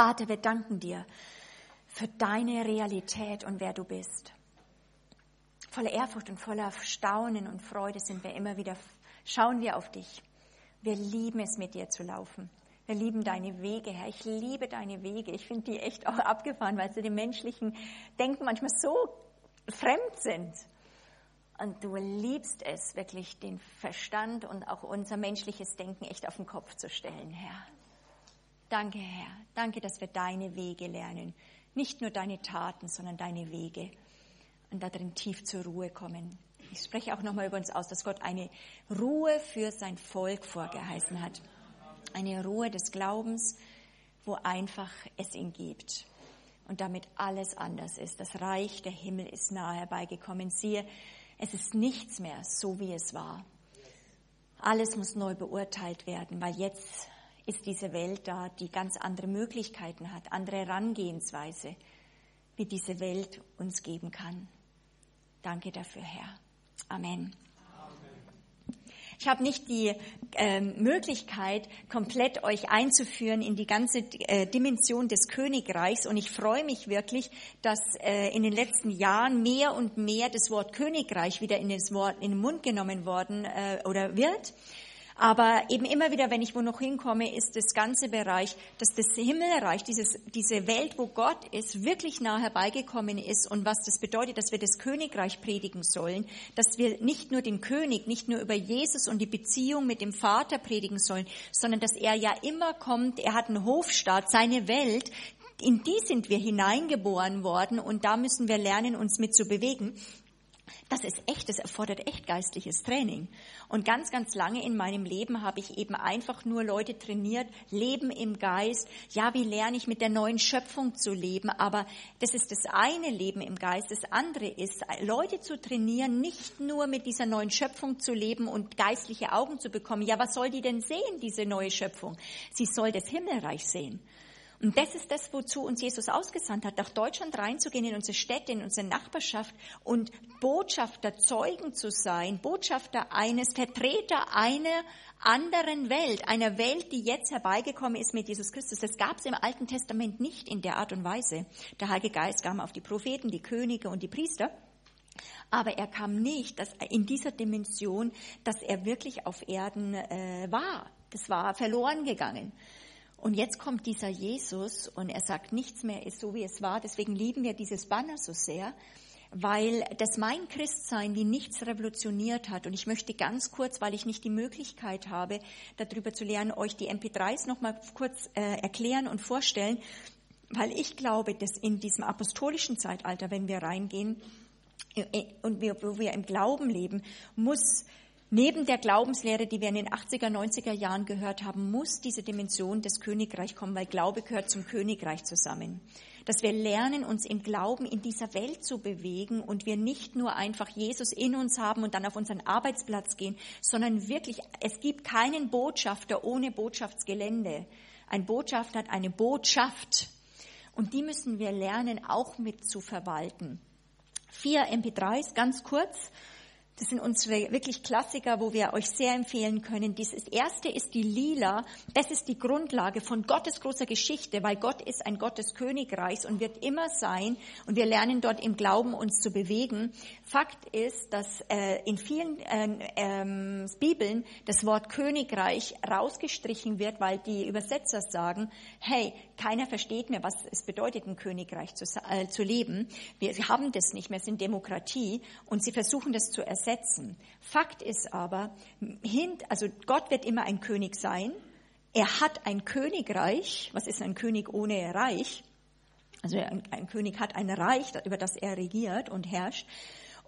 Vater, wir danken dir für deine Realität und wer du bist. Voller Ehrfurcht und voller Staunen und Freude sind wir immer wieder, schauen wir auf dich. Wir lieben es, mit dir zu laufen. Wir lieben deine Wege, Herr. Ich liebe deine Wege. Ich finde die echt auch abgefahren, weil sie dem menschlichen Denken manchmal so fremd sind. Und du liebst es wirklich, den Verstand und auch unser menschliches Denken echt auf den Kopf zu stellen, Herr. Danke, Herr. Danke, dass wir deine Wege lernen. Nicht nur deine Taten, sondern deine Wege. Und darin tief zur Ruhe kommen. Ich spreche auch nochmal über uns aus, dass Gott eine Ruhe für sein Volk vorgeheißen hat. Eine Ruhe des Glaubens, wo einfach es ihn gibt. Und damit alles anders ist. Das Reich der Himmel ist nahe herbeigekommen. Siehe, es ist nichts mehr so, wie es war. Alles muss neu beurteilt werden, weil jetzt ist diese Welt da, die ganz andere Möglichkeiten hat, andere Herangehensweise, wie diese Welt uns geben kann. Danke dafür, Herr. Amen. Ich habe nicht die äh, Möglichkeit, komplett euch einzuführen in die ganze äh, Dimension des Königreichs. Und ich freue mich wirklich, dass äh, in den letzten Jahren mehr und mehr das Wort Königreich wieder in, das Wort, in den Mund genommen worden äh, oder wird. Aber eben immer wieder, wenn ich wo noch hinkomme, ist das ganze Bereich, dass das Himmelreich, dieses, diese Welt, wo Gott ist, wirklich nah herbeigekommen ist und was das bedeutet, dass wir das Königreich predigen sollen, dass wir nicht nur den König, nicht nur über Jesus und die Beziehung mit dem Vater predigen sollen, sondern dass er ja immer kommt, er hat einen Hofstaat, seine Welt, in die sind wir hineingeboren worden und da müssen wir lernen, uns mit zu bewegen das ist echt, das erfordert echt geistliches Training. Und ganz, ganz lange in meinem Leben habe ich eben einfach nur Leute trainiert, Leben im Geist. Ja, wie lerne ich mit der neuen Schöpfung zu leben? Aber das ist das eine Leben im Geist. Das andere ist, Leute zu trainieren, nicht nur mit dieser neuen Schöpfung zu leben und geistliche Augen zu bekommen. Ja, was soll die denn sehen, diese neue Schöpfung? Sie soll das Himmelreich sehen. Und das ist das, wozu uns Jesus ausgesandt hat, nach Deutschland reinzugehen, in unsere Städte, in unsere Nachbarschaft und Botschafter, Zeugen zu sein, Botschafter eines, Vertreter einer anderen Welt, einer Welt, die jetzt herbeigekommen ist mit Jesus Christus. Das gab es im Alten Testament nicht in der Art und Weise. Der Heilige Geist kam auf die Propheten, die Könige und die Priester. Aber er kam nicht dass in dieser Dimension, dass er wirklich auf Erden äh, war. Das war verloren gegangen. Und jetzt kommt dieser Jesus und er sagt, nichts mehr ist so, wie es war. Deswegen lieben wir dieses Banner so sehr, weil das mein Christsein wie nichts revolutioniert hat. Und ich möchte ganz kurz, weil ich nicht die Möglichkeit habe, darüber zu lernen, euch die MP3s nochmal kurz äh, erklären und vorstellen, weil ich glaube, dass in diesem apostolischen Zeitalter, wenn wir reingehen, äh, und wir, wo wir im Glauben leben, muss Neben der Glaubenslehre, die wir in den 80er, 90er Jahren gehört haben, muss diese Dimension des Königreichs kommen, weil Glaube gehört zum Königreich zusammen. Dass wir lernen, uns im Glauben in dieser Welt zu bewegen und wir nicht nur einfach Jesus in uns haben und dann auf unseren Arbeitsplatz gehen, sondern wirklich, es gibt keinen Botschafter ohne Botschaftsgelände. Ein Botschafter hat eine Botschaft und die müssen wir lernen, auch mit zu verwalten. Vier MP3s, ganz kurz. Das sind unsere wirklich Klassiker, wo wir euch sehr empfehlen können. Dieses erste ist die Lila. Das ist die Grundlage von Gottes großer Geschichte, weil Gott ist ein Gott des Königreichs und wird immer sein. Und wir lernen dort im Glauben uns zu bewegen. Fakt ist, dass äh, in vielen äh, ähm, Bibeln das Wort Königreich rausgestrichen wird, weil die Übersetzer sagen, hey, keiner versteht mehr, was es bedeutet, ein Königreich zu, äh, zu leben. Wir haben das nicht mehr, sind Demokratie und sie versuchen das zu ersetzen ersetzen. Fakt ist aber, also Gott wird immer ein König sein. Er hat ein Königreich. Was ist ein König ohne Reich? Also ein, ein König hat ein Reich, über das er regiert und herrscht.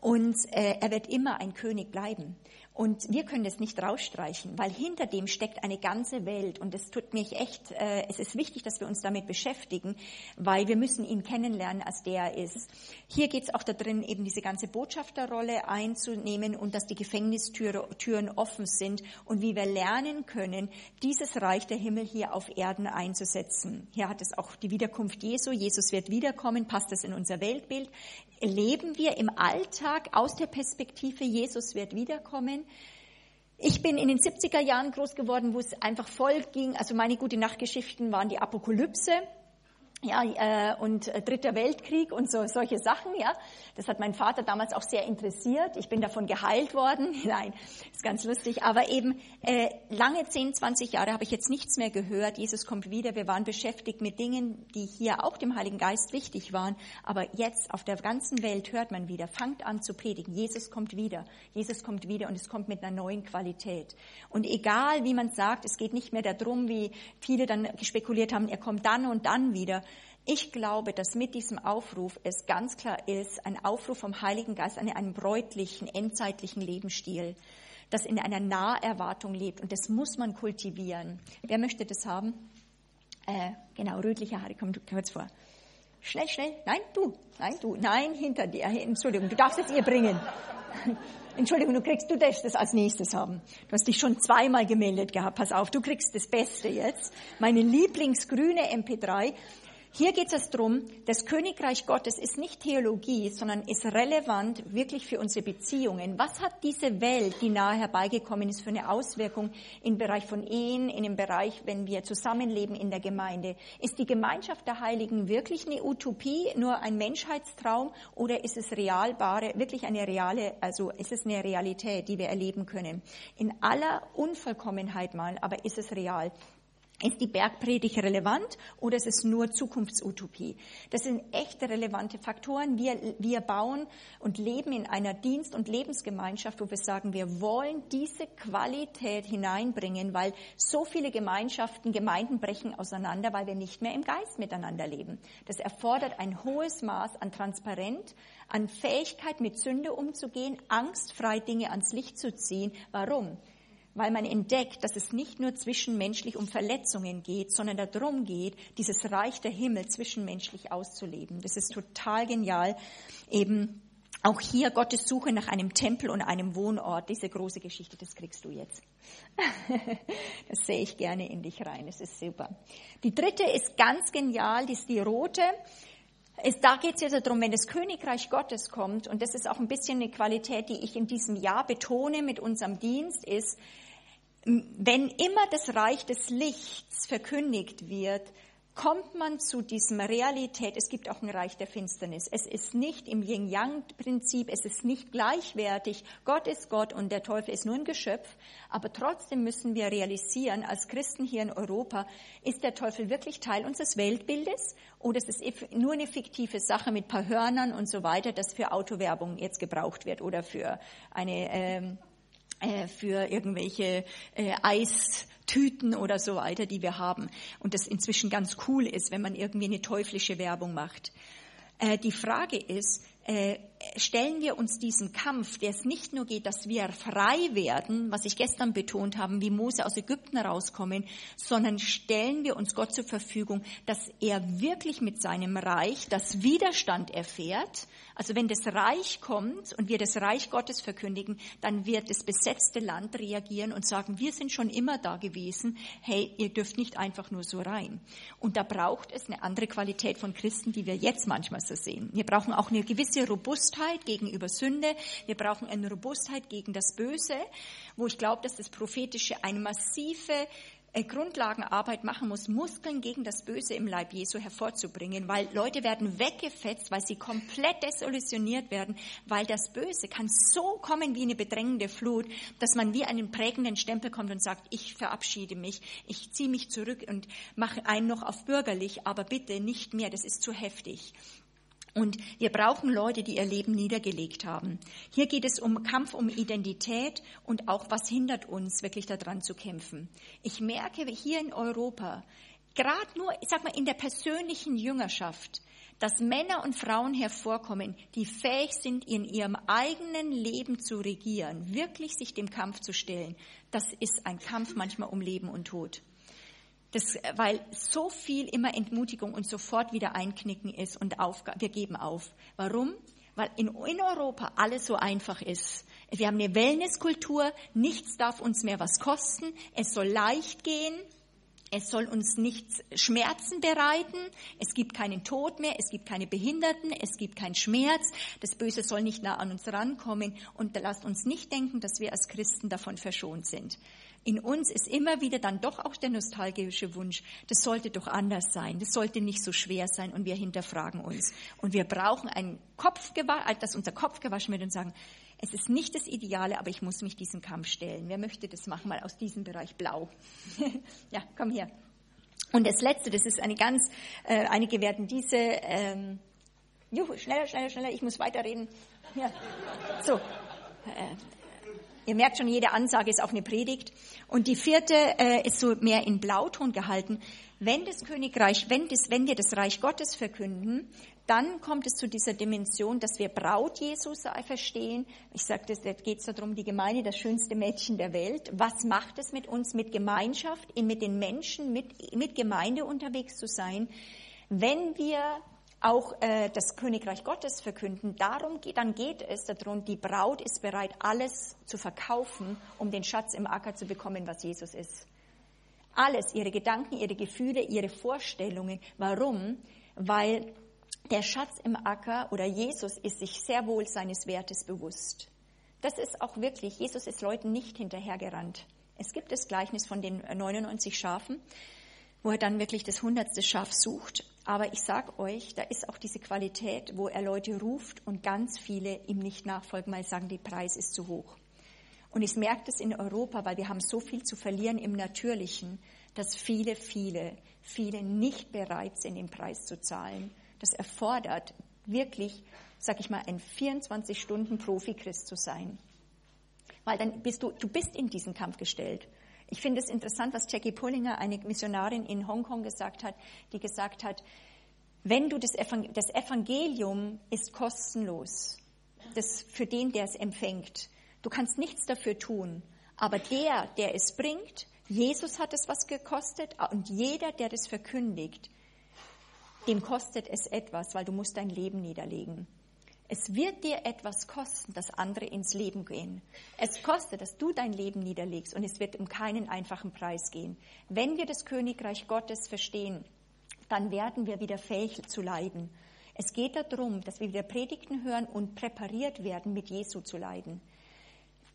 Und äh, er wird immer ein König bleiben. Und wir können das nicht rausstreichen, weil hinter dem steckt eine ganze Welt. Und es tut mich echt, äh, es ist wichtig, dass wir uns damit beschäftigen, weil wir müssen ihn kennenlernen, als der ist. Hier geht es auch darin, eben diese ganze Botschafterrolle einzunehmen und dass die Gefängnistüren offen sind und wie wir lernen können, dieses Reich der Himmel hier auf Erden einzusetzen. Hier hat es auch die Wiederkunft Jesu. Jesus wird wiederkommen. Passt das in unser Weltbild? Leben wir im Alltag aus der Perspektive, Jesus wird wiederkommen? Ich bin in den 70er Jahren groß geworden, wo es einfach voll ging. Also meine gute Nachtgeschichten waren die Apokalypse. Ja, äh, und äh, Dritter Weltkrieg und so, solche Sachen, ja. Das hat mein Vater damals auch sehr interessiert. Ich bin davon geheilt worden. Nein, ist ganz lustig. Aber eben äh, lange 10, 20 Jahre habe ich jetzt nichts mehr gehört. Jesus kommt wieder. Wir waren beschäftigt mit Dingen, die hier auch dem Heiligen Geist wichtig waren. Aber jetzt auf der ganzen Welt hört man wieder, fangt an zu predigen. Jesus kommt wieder. Jesus kommt wieder und es kommt mit einer neuen Qualität. Und egal, wie man sagt, es geht nicht mehr darum, wie viele dann spekuliert haben, er kommt dann und dann wieder ich glaube, dass mit diesem Aufruf es ganz klar ist, ein Aufruf vom Heiligen Geist an einen bräutlichen, endzeitlichen Lebensstil, das in einer Naherwartung lebt. Und das muss man kultivieren. Wer möchte das haben? Äh, genau, rötliche Haare, komm kurz vor. Schnell, schnell. Nein, du. Nein, du. Nein, hinter dir. Entschuldigung, du darfst es ihr bringen. Entschuldigung, du kriegst, du darfst das als nächstes haben. Du hast dich schon zweimal gemeldet gehabt. Pass auf, du kriegst das Beste jetzt. Meine Lieblingsgrüne MP3. Hier geht es darum, das Königreich Gottes ist nicht Theologie, sondern ist relevant wirklich für unsere Beziehungen. Was hat diese Welt, die nahe herbeigekommen ist, für eine Auswirkung im Bereich von Ehen, in dem Bereich, wenn wir zusammenleben in der Gemeinde? Ist die Gemeinschaft der Heiligen wirklich eine Utopie, nur ein Menschheitstraum oder ist es realbare, wirklich eine reale, also ist es eine Realität, die wir erleben können? In aller Unvollkommenheit mal, aber ist es real? Ist die Bergpredigt relevant oder ist es nur Zukunftsutopie? Das sind echte relevante Faktoren. Wir, wir bauen und leben in einer Dienst- und Lebensgemeinschaft, wo wir sagen, wir wollen diese Qualität hineinbringen, weil so viele Gemeinschaften, Gemeinden brechen auseinander, weil wir nicht mehr im Geist miteinander leben. Das erfordert ein hohes Maß an Transparenz, an Fähigkeit, mit Sünde umzugehen, angstfrei Dinge ans Licht zu ziehen. Warum? Weil man entdeckt, dass es nicht nur zwischenmenschlich um Verletzungen geht, sondern darum geht, dieses Reich der Himmel zwischenmenschlich auszuleben. Das ist total genial. Eben auch hier Gottes Suche nach einem Tempel und einem Wohnort, diese große Geschichte, das kriegst du jetzt. das sehe ich gerne in dich rein, das ist super. Die dritte ist ganz genial, die ist die rote. Es, da geht es jetzt darum, wenn das Königreich Gottes kommt, und das ist auch ein bisschen eine Qualität, die ich in diesem Jahr betone mit unserem Dienst, ist, wenn immer das Reich des Lichts verkündigt wird, kommt man zu diesem Realität, es gibt auch ein Reich der Finsternis. Es ist nicht im Yin-Yang-Prinzip, es ist nicht gleichwertig. Gott ist Gott und der Teufel ist nur ein Geschöpf. Aber trotzdem müssen wir realisieren, als Christen hier in Europa, ist der Teufel wirklich Teil unseres Weltbildes oder ist es nur eine fiktive Sache mit paar Hörnern und so weiter, das für Autowerbung jetzt gebraucht wird oder für eine, ähm, äh, für irgendwelche äh, Eistüten oder so weiter, die wir haben. Und das inzwischen ganz cool ist, wenn man irgendwie eine teuflische Werbung macht. Äh, die Frage ist, äh, stellen wir uns diesen Kampf, der es nicht nur geht, dass wir frei werden, was ich gestern betont habe, wie Mose aus Ägypten rauskommen, sondern stellen wir uns Gott zur Verfügung, dass er wirklich mit seinem Reich das Widerstand erfährt. Also wenn das Reich kommt und wir das Reich Gottes verkündigen, dann wird das besetzte Land reagieren und sagen, wir sind schon immer da gewesen, hey, ihr dürft nicht einfach nur so rein. Und da braucht es eine andere Qualität von Christen, die wir jetzt manchmal so sehen. Wir brauchen auch eine gewisse Robustheit gegenüber Sünde. Wir brauchen eine Robustheit gegen das Böse, wo ich glaube, dass das Prophetische eine massive äh, Grundlagenarbeit machen muss, Muskeln gegen das Böse im Leib Jesu hervorzubringen, weil Leute werden weggefetzt, weil sie komplett desillusioniert werden, weil das Böse kann so kommen wie eine bedrängende Flut, dass man wie einen prägenden Stempel kommt und sagt, ich verabschiede mich, ich ziehe mich zurück und mache einen noch auf bürgerlich, aber bitte nicht mehr, das ist zu heftig. Und wir brauchen Leute, die ihr Leben niedergelegt haben. Hier geht es um Kampf um Identität und auch, was hindert uns, wirklich daran zu kämpfen. Ich merke hier in Europa, gerade nur, ich sag mal, in der persönlichen Jüngerschaft, dass Männer und Frauen hervorkommen, die fähig sind, in ihrem eigenen Leben zu regieren, wirklich sich dem Kampf zu stellen. Das ist ein Kampf manchmal um Leben und Tod. Das, weil so viel immer Entmutigung und sofort wieder einknicken ist und Aufgabe, wir geben auf. Warum? Weil in, in Europa alles so einfach ist. Wir haben eine Wellnesskultur, nichts darf uns mehr was kosten, es soll leicht gehen, es soll uns nichts Schmerzen bereiten, es gibt keinen Tod mehr, es gibt keine Behinderten, es gibt keinen Schmerz, das Böse soll nicht nah an uns rankommen und lasst uns nicht denken, dass wir als Christen davon verschont sind. In uns ist immer wieder dann doch auch der nostalgische Wunsch, das sollte doch anders sein, das sollte nicht so schwer sein und wir hinterfragen uns. Und wir brauchen einen Kopf, dass unser Kopf gewaschen wird und sagen, es ist nicht das Ideale, aber ich muss mich diesem Kampf stellen. Wer möchte das machen, mal aus diesem Bereich blau? ja, komm hier. Und das Letzte, das ist eine ganz, äh, einige werden diese, ähm, juhu, schneller, schneller, schneller, ich muss weiterreden. Ja. So, äh, Ihr merkt schon, jede Ansage ist auch eine Predigt. Und die vierte äh, ist so mehr in Blauton gehalten. Wenn das Königreich, wenn, das, wenn wir das Reich Gottes verkünden, dann kommt es zu dieser Dimension, dass wir Braut Jesus verstehen. Ich sagte, da geht es darum, die Gemeinde, das schönste Mädchen der Welt. Was macht es mit uns, mit Gemeinschaft, mit den Menschen, mit, mit Gemeinde unterwegs zu sein? Wenn wir auch äh, das Königreich Gottes verkünden. Darum geht, dann geht es darum, die Braut ist bereit, alles zu verkaufen, um den Schatz im Acker zu bekommen, was Jesus ist. Alles, ihre Gedanken, ihre Gefühle, ihre Vorstellungen. Warum? Weil der Schatz im Acker oder Jesus ist sich sehr wohl seines Wertes bewusst. Das ist auch wirklich, Jesus ist Leuten nicht hinterhergerannt. Es gibt das Gleichnis von den 99 Schafen, wo er dann wirklich das hundertste Schaf sucht aber ich sage euch, da ist auch diese Qualität, wo er Leute ruft und ganz viele ihm nicht nachfolgen, weil sie sagen, der Preis ist zu hoch. Und ich merke das in Europa, weil wir haben so viel zu verlieren im Natürlichen, dass viele, viele, viele nicht bereit sind, den Preis zu zahlen. Das erfordert wirklich, sag ich mal, ein 24-Stunden-Profi-Christ zu sein. Weil dann bist du, du bist in diesen Kampf gestellt. Ich finde es interessant, was Jackie Pullinger, eine Missionarin in Hongkong, gesagt hat, die gesagt hat, wenn du das, Evangelium, das Evangelium ist kostenlos, das für den, der es empfängt. Du kannst nichts dafür tun, aber der, der es bringt, Jesus hat es was gekostet und jeder, der das verkündigt, dem kostet es etwas, weil du musst dein Leben niederlegen. Es wird dir etwas kosten, dass andere ins Leben gehen. Es kostet, dass du dein Leben niederlegst und es wird um keinen einfachen Preis gehen. Wenn wir das Königreich Gottes verstehen, dann werden wir wieder fähig zu leiden. Es geht darum, dass wir wieder Predigten hören und präpariert werden, mit Jesu zu leiden.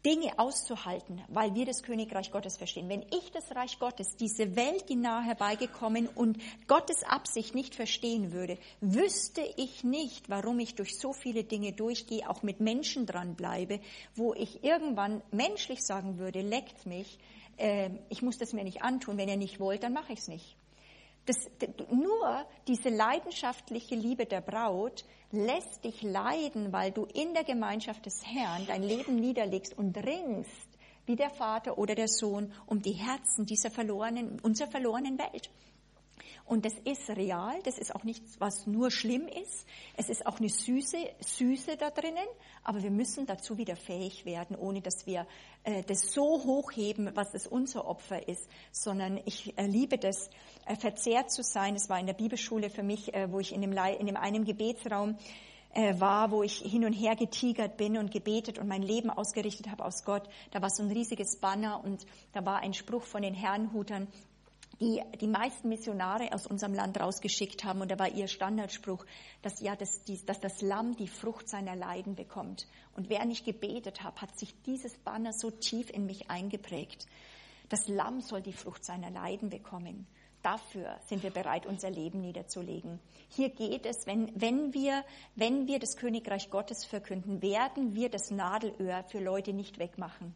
Dinge auszuhalten, weil wir das Königreich Gottes verstehen. Wenn ich das Reich Gottes, diese Welt, die nahe herbeigekommen und Gottes Absicht nicht verstehen würde, wüsste ich nicht, warum ich durch so viele Dinge durchgehe, auch mit Menschen dranbleibe, wo ich irgendwann menschlich sagen würde, leckt mich, äh, ich muss das mir nicht antun, wenn ihr nicht wollt, dann mache ich es nicht. Das, nur diese leidenschaftliche Liebe der Braut lässt dich leiden, weil du in der Gemeinschaft des Herrn dein Leben niederlegst und ringst, wie der Vater oder der Sohn, um die Herzen dieser verlorenen, unserer verlorenen Welt. Und das ist real, das ist auch nichts, was nur schlimm ist. Es ist auch eine Süße, Süße da drinnen, aber wir müssen dazu wieder fähig werden, ohne dass wir äh, das so hochheben, was das unser Opfer ist, sondern ich äh, liebe das, äh, verzehrt zu sein. Es war in der Bibelschule für mich, äh, wo ich in dem, in dem einen Gebetsraum äh, war, wo ich hin und her getigert bin und gebetet und mein Leben ausgerichtet habe aus Gott. Da war so ein riesiges Banner und da war ein Spruch von den Herrenhutern, die die meisten Missionare aus unserem Land rausgeschickt haben. Und da war ihr Standardspruch, dass, ja, dass, die, dass das Lamm die Frucht seiner Leiden bekommt. Und wer nicht gebetet hat, hat sich dieses Banner so tief in mich eingeprägt. Das Lamm soll die Frucht seiner Leiden bekommen. Dafür sind wir bereit, unser Leben niederzulegen. Hier geht es, wenn, wenn, wir, wenn wir das Königreich Gottes verkünden, werden wir das Nadelöhr für Leute nicht wegmachen.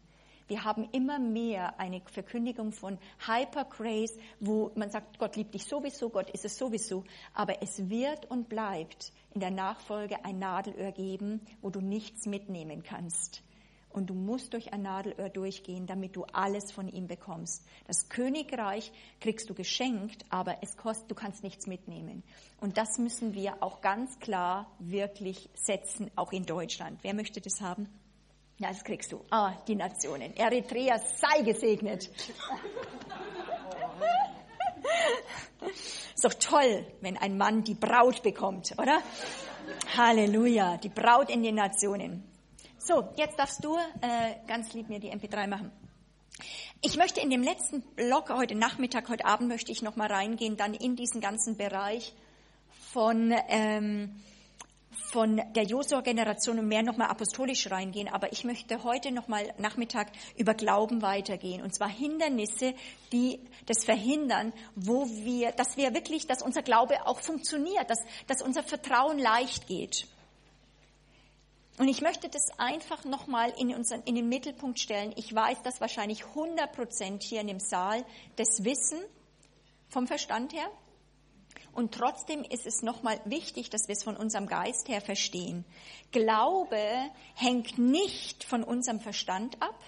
Wir haben immer mehr eine Verkündigung von Hyper Grace, wo man sagt, Gott liebt dich sowieso, Gott ist es sowieso. Aber es wird und bleibt in der Nachfolge ein Nadelöhr geben, wo du nichts mitnehmen kannst. Und du musst durch ein Nadelöhr durchgehen, damit du alles von ihm bekommst. Das Königreich kriegst du geschenkt, aber es kostet, du kannst nichts mitnehmen. Und das müssen wir auch ganz klar wirklich setzen, auch in Deutschland. Wer möchte das haben? Ja, das kriegst du. Ah, die Nationen. Eritrea sei gesegnet. Ist doch toll, wenn ein Mann die Braut bekommt, oder? Halleluja, die Braut in den Nationen. So, jetzt darfst du äh, ganz lieb mir die MP3 machen. Ich möchte in dem letzten Blog heute Nachmittag, heute Abend möchte ich noch mal reingehen, dann in diesen ganzen Bereich von ähm, von der Josua-Generation und mehr nochmal apostolisch reingehen, aber ich möchte heute nochmal Nachmittag über Glauben weitergehen. Und zwar Hindernisse, die das verhindern, wo wir, dass wir wirklich, dass unser Glaube auch funktioniert, dass, dass unser Vertrauen leicht geht. Und ich möchte das einfach nochmal in, in den Mittelpunkt stellen. Ich weiß, dass wahrscheinlich 100 Prozent hier in dem Saal das wissen, vom Verstand her. Und trotzdem ist es nochmal wichtig, dass wir es von unserem Geist her verstehen. Glaube hängt nicht von unserem Verstand ab.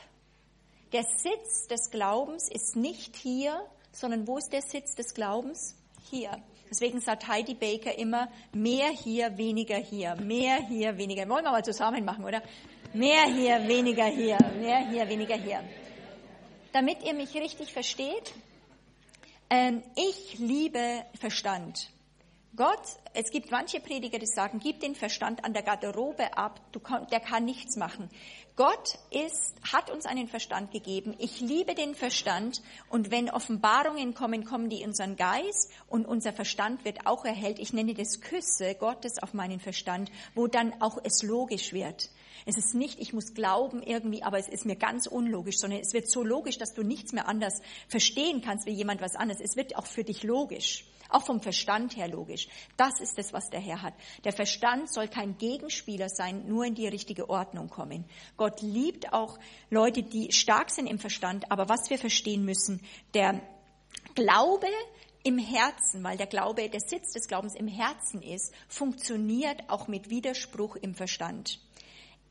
Der Sitz des Glaubens ist nicht hier, sondern wo ist der Sitz des Glaubens? Hier. Deswegen sagt Heidi Baker immer, mehr hier, weniger hier, mehr hier, weniger. Wollen wir mal zusammen machen, oder? Mehr hier, weniger hier, mehr hier, weniger hier. Damit ihr mich richtig versteht, ähm, ich liebe Verstand. Gott, es gibt manche Prediger, die sagen, gib den Verstand an der Garderobe ab, du, der kann nichts machen. Gott ist, hat uns einen Verstand gegeben. Ich liebe den Verstand und wenn Offenbarungen kommen, kommen die in unseren Geist und unser Verstand wird auch erhellt. Ich nenne das Küsse Gottes auf meinen Verstand, wo dann auch es logisch wird. Es ist nicht, ich muss glauben irgendwie, aber es ist mir ganz unlogisch, sondern es wird so logisch, dass du nichts mehr anders verstehen kannst wie jemand was anderes. Es wird auch für dich logisch. Auch vom Verstand her logisch. Das ist es, was der Herr hat. Der Verstand soll kein Gegenspieler sein, nur in die richtige Ordnung kommen. Gott liebt auch Leute, die stark sind im Verstand, aber was wir verstehen müssen, der Glaube im Herzen, weil der Glaube, der Sitz des Glaubens im Herzen ist, funktioniert auch mit Widerspruch im Verstand.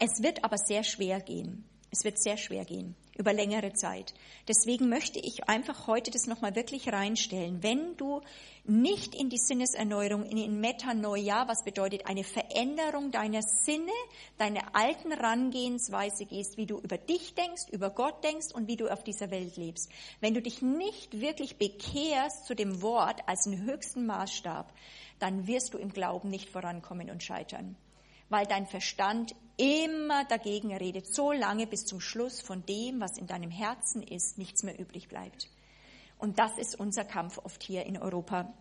Es wird aber sehr schwer gehen. Es wird sehr schwer gehen über längere Zeit. Deswegen möchte ich einfach heute das nochmal wirklich reinstellen. Wenn du nicht in die Sinneserneuerung, in Metanoia, was bedeutet eine Veränderung deiner Sinne, deiner alten Rangehensweise gehst, wie du über dich denkst, über Gott denkst und wie du auf dieser Welt lebst. Wenn du dich nicht wirklich bekehrst zu dem Wort als den höchsten Maßstab, dann wirst du im Glauben nicht vorankommen und scheitern weil dein Verstand immer dagegen redet, so lange bis zum Schluss von dem, was in deinem Herzen ist, nichts mehr übrig bleibt. Und das ist unser Kampf oft hier in Europa.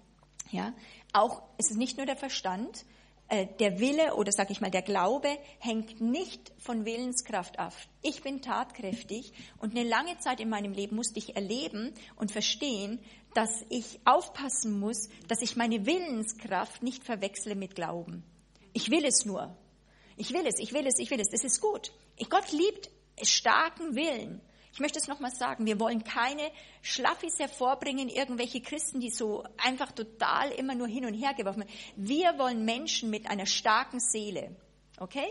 Ja, auch es ist nicht nur der Verstand, äh, der Wille oder sag ich mal der Glaube hängt nicht von Willenskraft ab. Ich bin tatkräftig und eine lange Zeit in meinem Leben musste ich erleben und verstehen, dass ich aufpassen muss, dass ich meine Willenskraft nicht verwechsle mit Glauben. Ich will es nur. Ich will es, ich will es, ich will es. Das ist gut. Gott liebt starken Willen. Ich möchte es nochmal sagen, wir wollen keine Schlaffis hervorbringen, irgendwelche Christen, die so einfach total immer nur hin und her geworfen werden. Wir wollen Menschen mit einer starken Seele. Okay?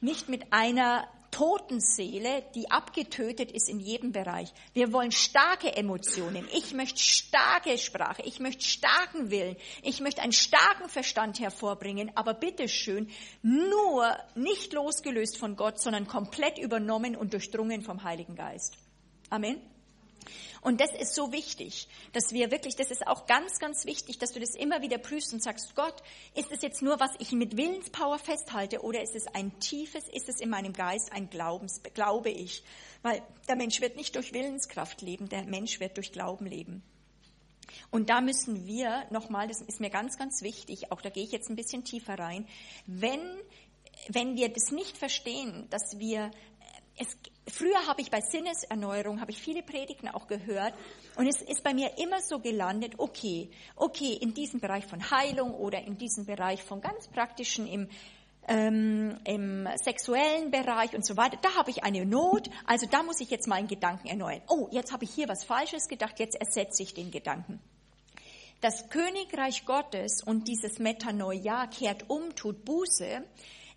Nicht mit einer toten Seele, die abgetötet ist in jedem Bereich. Wir wollen starke Emotionen. Ich möchte starke Sprache. Ich möchte starken Willen. Ich möchte einen starken Verstand hervorbringen. Aber bitteschön, nur nicht losgelöst von Gott, sondern komplett übernommen und durchdrungen vom Heiligen Geist. Amen. Und das ist so wichtig, dass wir wirklich, das ist auch ganz, ganz wichtig, dass du das immer wieder prüfst und sagst, Gott, ist es jetzt nur, was ich mit Willenspower festhalte oder ist es ein tiefes, ist es in meinem Geist ein Glaubens, glaube ich? Weil der Mensch wird nicht durch Willenskraft leben, der Mensch wird durch Glauben leben. Und da müssen wir nochmal, das ist mir ganz, ganz wichtig, auch da gehe ich jetzt ein bisschen tiefer rein, wenn, wenn wir das nicht verstehen, dass wir es, früher habe ich bei Sinneserneuerung, habe ich viele Predigten auch gehört und es ist bei mir immer so gelandet, okay, okay, in diesem Bereich von Heilung oder in diesem Bereich von ganz praktischen im, ähm, im sexuellen Bereich und so weiter, da habe ich eine Not, also da muss ich jetzt meinen Gedanken erneuern. Oh, jetzt habe ich hier was Falsches gedacht, jetzt ersetze ich den Gedanken. Das Königreich Gottes und dieses Metanoia kehrt um, tut Buße,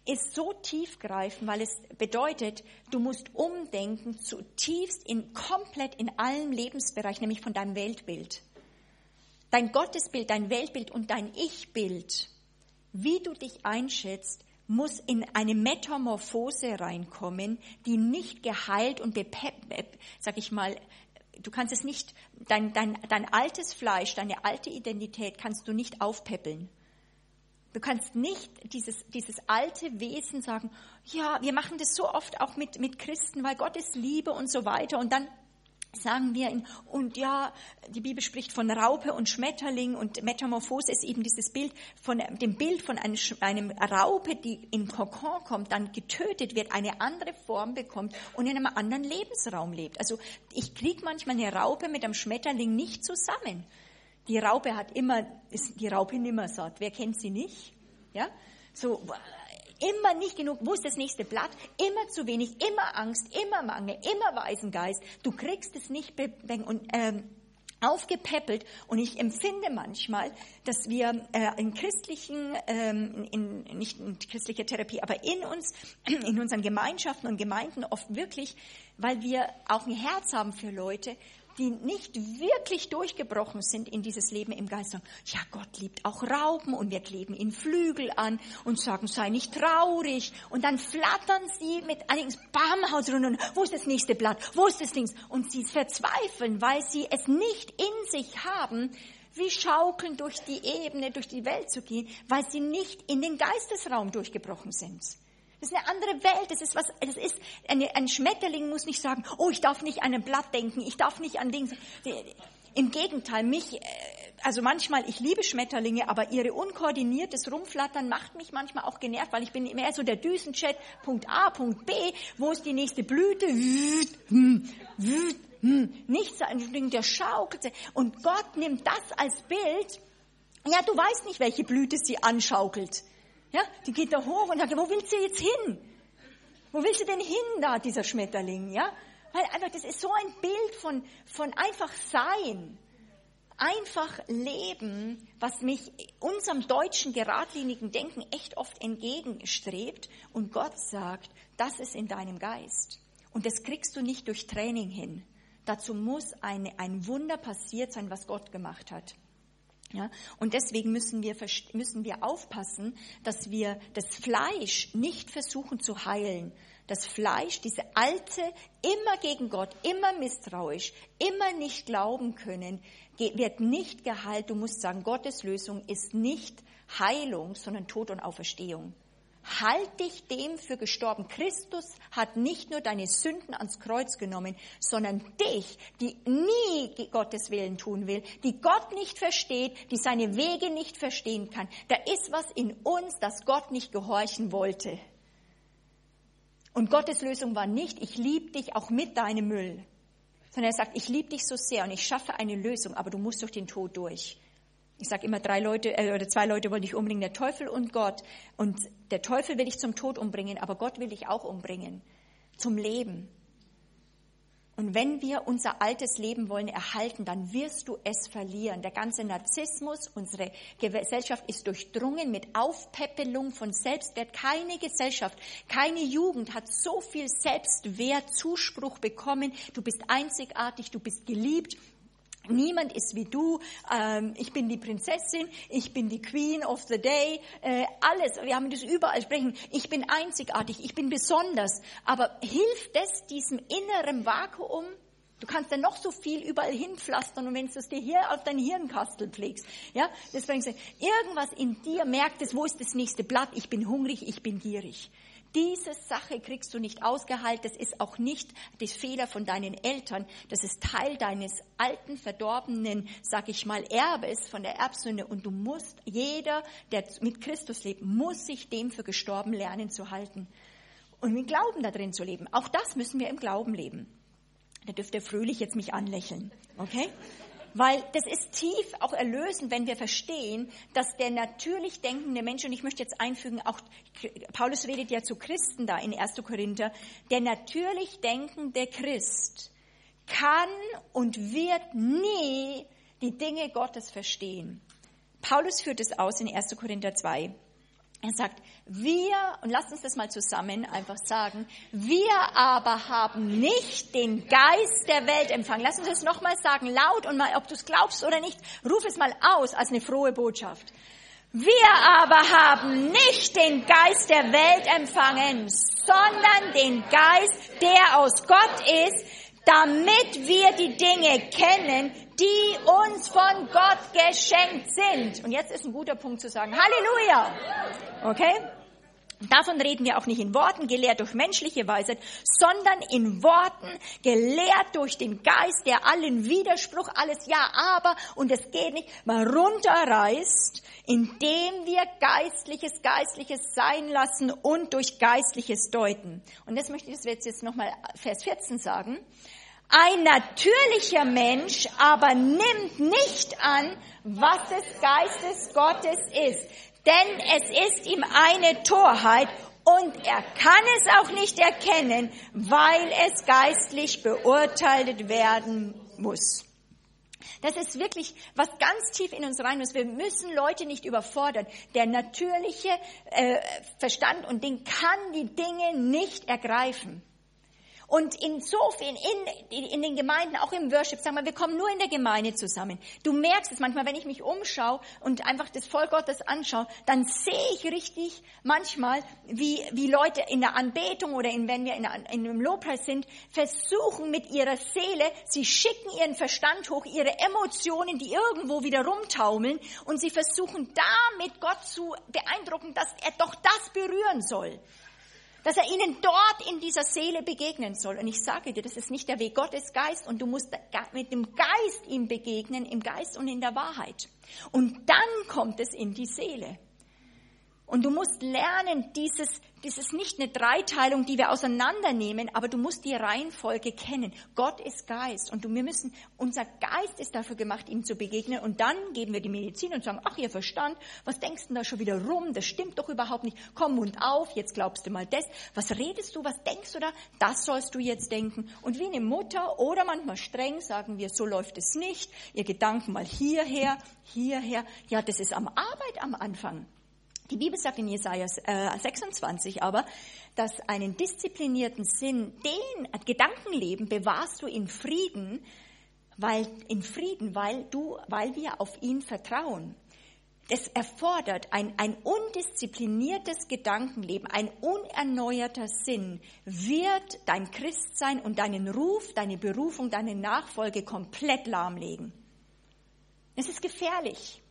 ist so tiefgreifend, weil es bedeutet, du musst umdenken zutiefst in komplett in allen Lebensbereichen, nämlich von deinem Weltbild. Dein Gottesbild, dein Weltbild und dein Ich-Bild, wie du dich einschätzt, muss in eine Metamorphose reinkommen, die nicht geheilt und sag ich mal, du kannst es nicht, dein, dein, dein altes Fleisch, deine alte Identität kannst du nicht aufpäppeln. Du kannst nicht dieses, dieses alte Wesen sagen, ja, wir machen das so oft auch mit, mit Christen, weil Gott ist Liebe und so weiter. Und dann sagen wir, in, und ja, die Bibel spricht von Raupe und Schmetterling und Metamorphose ist eben dieses Bild von dem Bild von einem, einem Raupe, die in Kokon kommt, dann getötet wird, eine andere Form bekommt und in einem anderen Lebensraum lebt. Also ich kriege manchmal eine Raupe mit einem Schmetterling nicht zusammen. Die Raupe hat immer, ist die Raupe nimmer satt. Wer kennt sie nicht? Ja? So, immer nicht genug, wo ist das nächste Blatt, immer zu wenig, immer Angst, immer Mangel, immer Waisengeist. Du kriegst es nicht und ähm, aufgepäppelt und ich empfinde manchmal, dass wir äh, in christlichen, ähm, in, nicht in christlicher Therapie, aber in uns, in unseren Gemeinschaften und Gemeinden oft wirklich, weil wir auch ein Herz haben für Leute, die nicht wirklich durchgebrochen sind in dieses Leben im Geist, sagen, ja, Gott liebt auch Raupen und wir kleben ihnen Flügel an und sagen, sei nicht traurig. Und dann flattern sie mit allerdings Bamhaus runter. Wo ist das nächste Blatt? Wo ist das Ding? Und sie verzweifeln, weil sie es nicht in sich haben, wie schaukeln durch die Ebene, durch die Welt zu gehen, weil sie nicht in den Geistesraum durchgebrochen sind. Das ist eine andere Welt. Das ist was, das ist, eine, ein Schmetterling muss nicht sagen, oh, ich darf nicht an ein Blatt denken, ich darf nicht an Dinge. Im Gegenteil, mich, äh, also manchmal, ich liebe Schmetterlinge, aber ihre unkoordiniertes Rumflattern macht mich manchmal auch genervt, weil ich bin mehr so der Düsenchat, Punkt A, Punkt B, wo ist die nächste Blüte? Hm, hm, Nichts, ein Ding, der schaukelt. Und Gott nimmt das als Bild. Ja, du weißt nicht, welche Blüte sie anschaukelt. Ja, die geht da hoch und sagt, wo willst du jetzt hin? Wo willst du denn hin da, dieser Schmetterling? Ja, weil einfach, das ist so ein Bild von, von einfach sein. Einfach leben, was mich unserem deutschen geradlinigen Denken echt oft entgegenstrebt. Und Gott sagt, das ist in deinem Geist. Und das kriegst du nicht durch Training hin. Dazu muss eine, ein Wunder passiert sein, was Gott gemacht hat. Ja, und deswegen müssen wir, müssen wir aufpassen, dass wir das Fleisch nicht versuchen zu heilen. Das Fleisch, diese alte, immer gegen Gott, immer misstrauisch, immer nicht glauben können, wird nicht geheilt. Du musst sagen, Gottes Lösung ist nicht Heilung, sondern Tod und Auferstehung. Halt dich dem für gestorben. Christus hat nicht nur deine Sünden ans Kreuz genommen, sondern dich, die nie Gottes Willen tun will, die Gott nicht versteht, die seine Wege nicht verstehen kann. Da ist was in uns, das Gott nicht gehorchen wollte. Und Gottes Lösung war nicht, ich liebe dich auch mit deinem Müll, sondern er sagt, ich liebe dich so sehr und ich schaffe eine Lösung, aber du musst durch den Tod durch. Ich sage immer, drei Leute äh, oder zwei Leute wollen dich umbringen, der Teufel und Gott. Und der Teufel will dich zum Tod umbringen, aber Gott will dich auch umbringen, zum Leben. Und wenn wir unser altes Leben wollen erhalten, dann wirst du es verlieren. Der ganze Narzissmus, unsere Gesellschaft ist durchdrungen mit Aufpäppelung von Selbstwert. Keine Gesellschaft, keine Jugend hat so viel Selbstwert, Zuspruch bekommen. Du bist einzigartig, du bist geliebt, Niemand ist wie du. Ähm, ich bin die Prinzessin, ich bin die Queen of the Day. Äh, alles, wir haben das überall sprechen. Ich bin einzigartig, ich bin besonders. Aber hilft es diesem inneren Vakuum? Du kannst ja noch so viel überall hinpflastern und wenn du es dir hier auf dein Hirnkastel pflegst, ja, deswegen irgendwas in dir merkt es, wo ist das nächste Blatt? Ich bin hungrig, ich bin gierig. Diese Sache kriegst du nicht ausgehalten. Das ist auch nicht der Fehler von deinen Eltern. Das ist Teil deines alten, verdorbenen, sag ich mal, Erbes von der Erbsünde. Und du musst, jeder, der mit Christus lebt, muss sich dem für gestorben lernen zu halten. Und mit Glauben da drin zu leben. Auch das müssen wir im Glauben leben. Da dürft ihr fröhlich jetzt mich anlächeln. Okay? Weil das ist tief auch erlösend, wenn wir verstehen, dass der natürlich denkende Mensch, und ich möchte jetzt einfügen, auch Paulus redet ja zu Christen da in 1. Korinther, der natürlich denkende Christ kann und wird nie die Dinge Gottes verstehen. Paulus führt es aus in 1. Korinther 2. Er sagt, wir, und lasst uns das mal zusammen einfach sagen, wir aber haben nicht den Geist der Welt empfangen. Lass uns das nochmal sagen, laut und mal, ob du es glaubst oder nicht, ruf es mal aus als eine frohe Botschaft. Wir aber haben nicht den Geist der Welt empfangen, sondern den Geist, der aus Gott ist, damit wir die Dinge kennen, die uns von Gott geschenkt sind. Und jetzt ist ein guter Punkt zu sagen, Halleluja. Okay? Davon reden wir auch nicht in Worten, gelehrt durch menschliche Weisheit, sondern in Worten, gelehrt durch den Geist, der allen Widerspruch, alles Ja, aber und es geht nicht, mal runterreißt, indem wir Geistliches, Geistliches sein lassen und durch Geistliches deuten. Und das möchte ich das jetzt, jetzt nochmal Vers 14 sagen. Ein natürlicher Mensch aber nimmt nicht an, was des Geistes Gottes ist denn es ist ihm eine Torheit und er kann es auch nicht erkennen, weil es geistlich beurteilt werden muss. Das ist wirklich was ganz tief in uns rein muss. Wir müssen Leute nicht überfordern. Der natürliche äh, Verstand und Ding kann die Dinge nicht ergreifen. Und insofern in, in den Gemeinden, auch im Worship, sagen wir, wir kommen nur in der Gemeinde zusammen. Du merkst es manchmal, wenn ich mich umschaue und einfach das Volk Gottes anschaue, dann sehe ich richtig manchmal, wie, wie Leute in der Anbetung oder in, wenn wir in, in einem Lobpreis sind, versuchen mit ihrer Seele, sie schicken ihren Verstand hoch, ihre Emotionen, die irgendwo wieder rumtaumeln und sie versuchen damit Gott zu beeindrucken, dass er doch das berühren soll dass er ihnen dort in dieser Seele begegnen soll. Und ich sage dir, das ist nicht der Weg Gottes Geist und du musst mit dem Geist ihm begegnen, im Geist und in der Wahrheit. Und dann kommt es in die Seele. Und du musst lernen, dieses, dieses nicht eine Dreiteilung, die wir auseinandernehmen, aber du musst die Reihenfolge kennen. Gott ist Geist und wir müssen, unser Geist ist dafür gemacht, ihm zu begegnen. Und dann geben wir die Medizin und sagen, ach, ihr Verstand, was denkst du da schon wieder rum? Das stimmt doch überhaupt nicht. Komm Mund auf, jetzt glaubst du mal das. Was redest du? Was denkst du da? Das sollst du jetzt denken. Und wie eine Mutter oder manchmal streng sagen wir, so läuft es nicht. Ihr Gedanken mal hierher, hierher. Ja, das ist am Arbeit am Anfang. Die Bibel sagt in Jesaja 26 äh, aber, dass einen disziplinierten Sinn, den Gedankenleben bewahrst du in Frieden, weil, in Frieden, weil du, weil wir auf ihn vertrauen. Es erfordert ein, ein undiszipliniertes Gedankenleben, ein unerneuerter Sinn wird dein Christsein und deinen Ruf, deine Berufung, deine Nachfolge komplett lahmlegen. Es ist gefährlich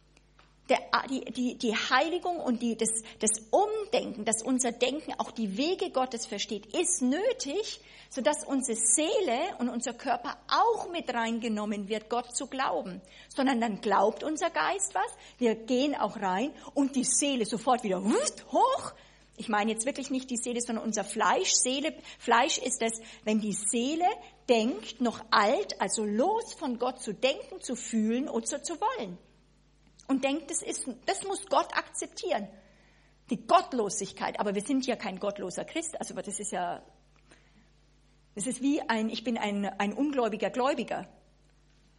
der, die, die, die Heiligung und die, das, das Umdenken, dass unser Denken auch die Wege Gottes versteht, ist nötig, sodass unsere Seele und unser Körper auch mit reingenommen wird, Gott zu glauben. Sondern dann glaubt unser Geist was, wir gehen auch rein und die Seele sofort wieder hoch. Ich meine jetzt wirklich nicht die Seele, sondern unser Fleisch. Seele, Fleisch ist es, wenn die Seele denkt, noch alt, also los von Gott zu denken, zu fühlen so zu wollen und denkt, das, ist, das muss Gott akzeptieren. Die Gottlosigkeit. Aber wir sind ja kein gottloser Christ. Also das ist ja, das ist wie ein, ich bin ein, ein ungläubiger Gläubiger.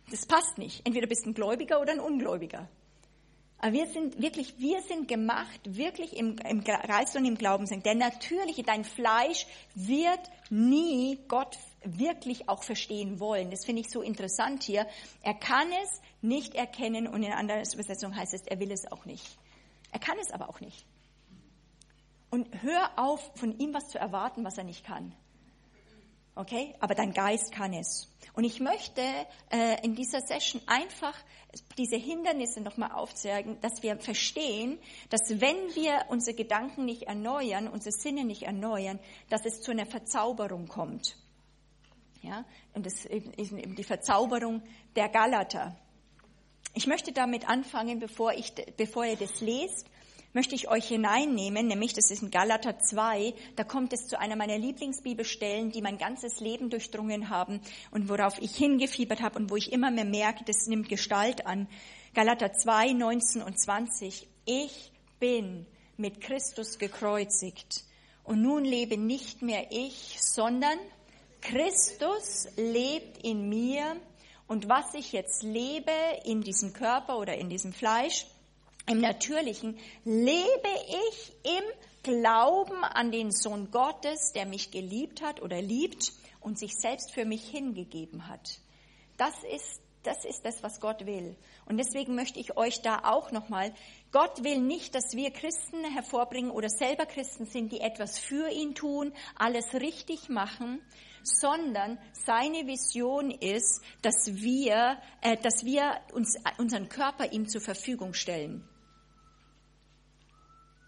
Das passt nicht. Entweder bist du ein Gläubiger oder ein Ungläubiger. Aber wir sind wirklich, wir sind gemacht, wirklich im, im Geist und im Glauben sind. Der natürliche, dein Fleisch wird nie Gott wirklich auch verstehen wollen. Das finde ich so interessant hier. Er kann es nicht erkennen und in anderer Übersetzung heißt es, er will es auch nicht. Er kann es aber auch nicht. Und hör auf, von ihm was zu erwarten, was er nicht kann. Okay? Aber dein Geist kann es. Und ich möchte äh, in dieser Session einfach diese Hindernisse nochmal aufzeigen, dass wir verstehen, dass wenn wir unsere Gedanken nicht erneuern, unsere Sinne nicht erneuern, dass es zu einer Verzauberung kommt. Ja? Und das ist eben die Verzauberung der Galater. Ich möchte damit anfangen, bevor, ich, bevor ihr das lest, möchte ich euch hineinnehmen, nämlich das ist in Galater 2, da kommt es zu einer meiner Lieblingsbibelstellen, die mein ganzes Leben durchdrungen haben und worauf ich hingefiebert habe und wo ich immer mehr merke, das nimmt Gestalt an. Galater 2, 19 und 20. Ich bin mit Christus gekreuzigt und nun lebe nicht mehr ich, sondern Christus lebt in mir und was ich jetzt lebe in diesem Körper oder in diesem Fleisch, im Natürlichen, lebe ich im Glauben an den Sohn Gottes, der mich geliebt hat oder liebt und sich selbst für mich hingegeben hat. Das ist das ist das, was Gott will. Und deswegen möchte ich euch da auch nochmal, Gott will nicht, dass wir Christen hervorbringen oder selber Christen sind, die etwas für ihn tun, alles richtig machen, sondern seine Vision ist, dass wir, äh, dass wir uns, unseren Körper ihm zur Verfügung stellen.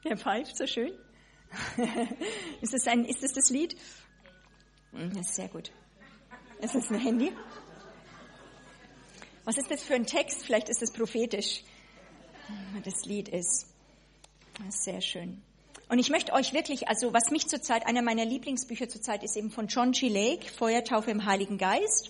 Der pfeift so schön. ist, das ein, ist das das Lied? Hm, das ist sehr gut. Ist das ein Handy? Was ist das für ein Text? Vielleicht ist es prophetisch. Das Lied ist. Das ist sehr schön. Und ich möchte euch wirklich, also was mich zurzeit, einer meiner Lieblingsbücher zurzeit ist eben von John G. Lake, Feuertaufe im Heiligen Geist.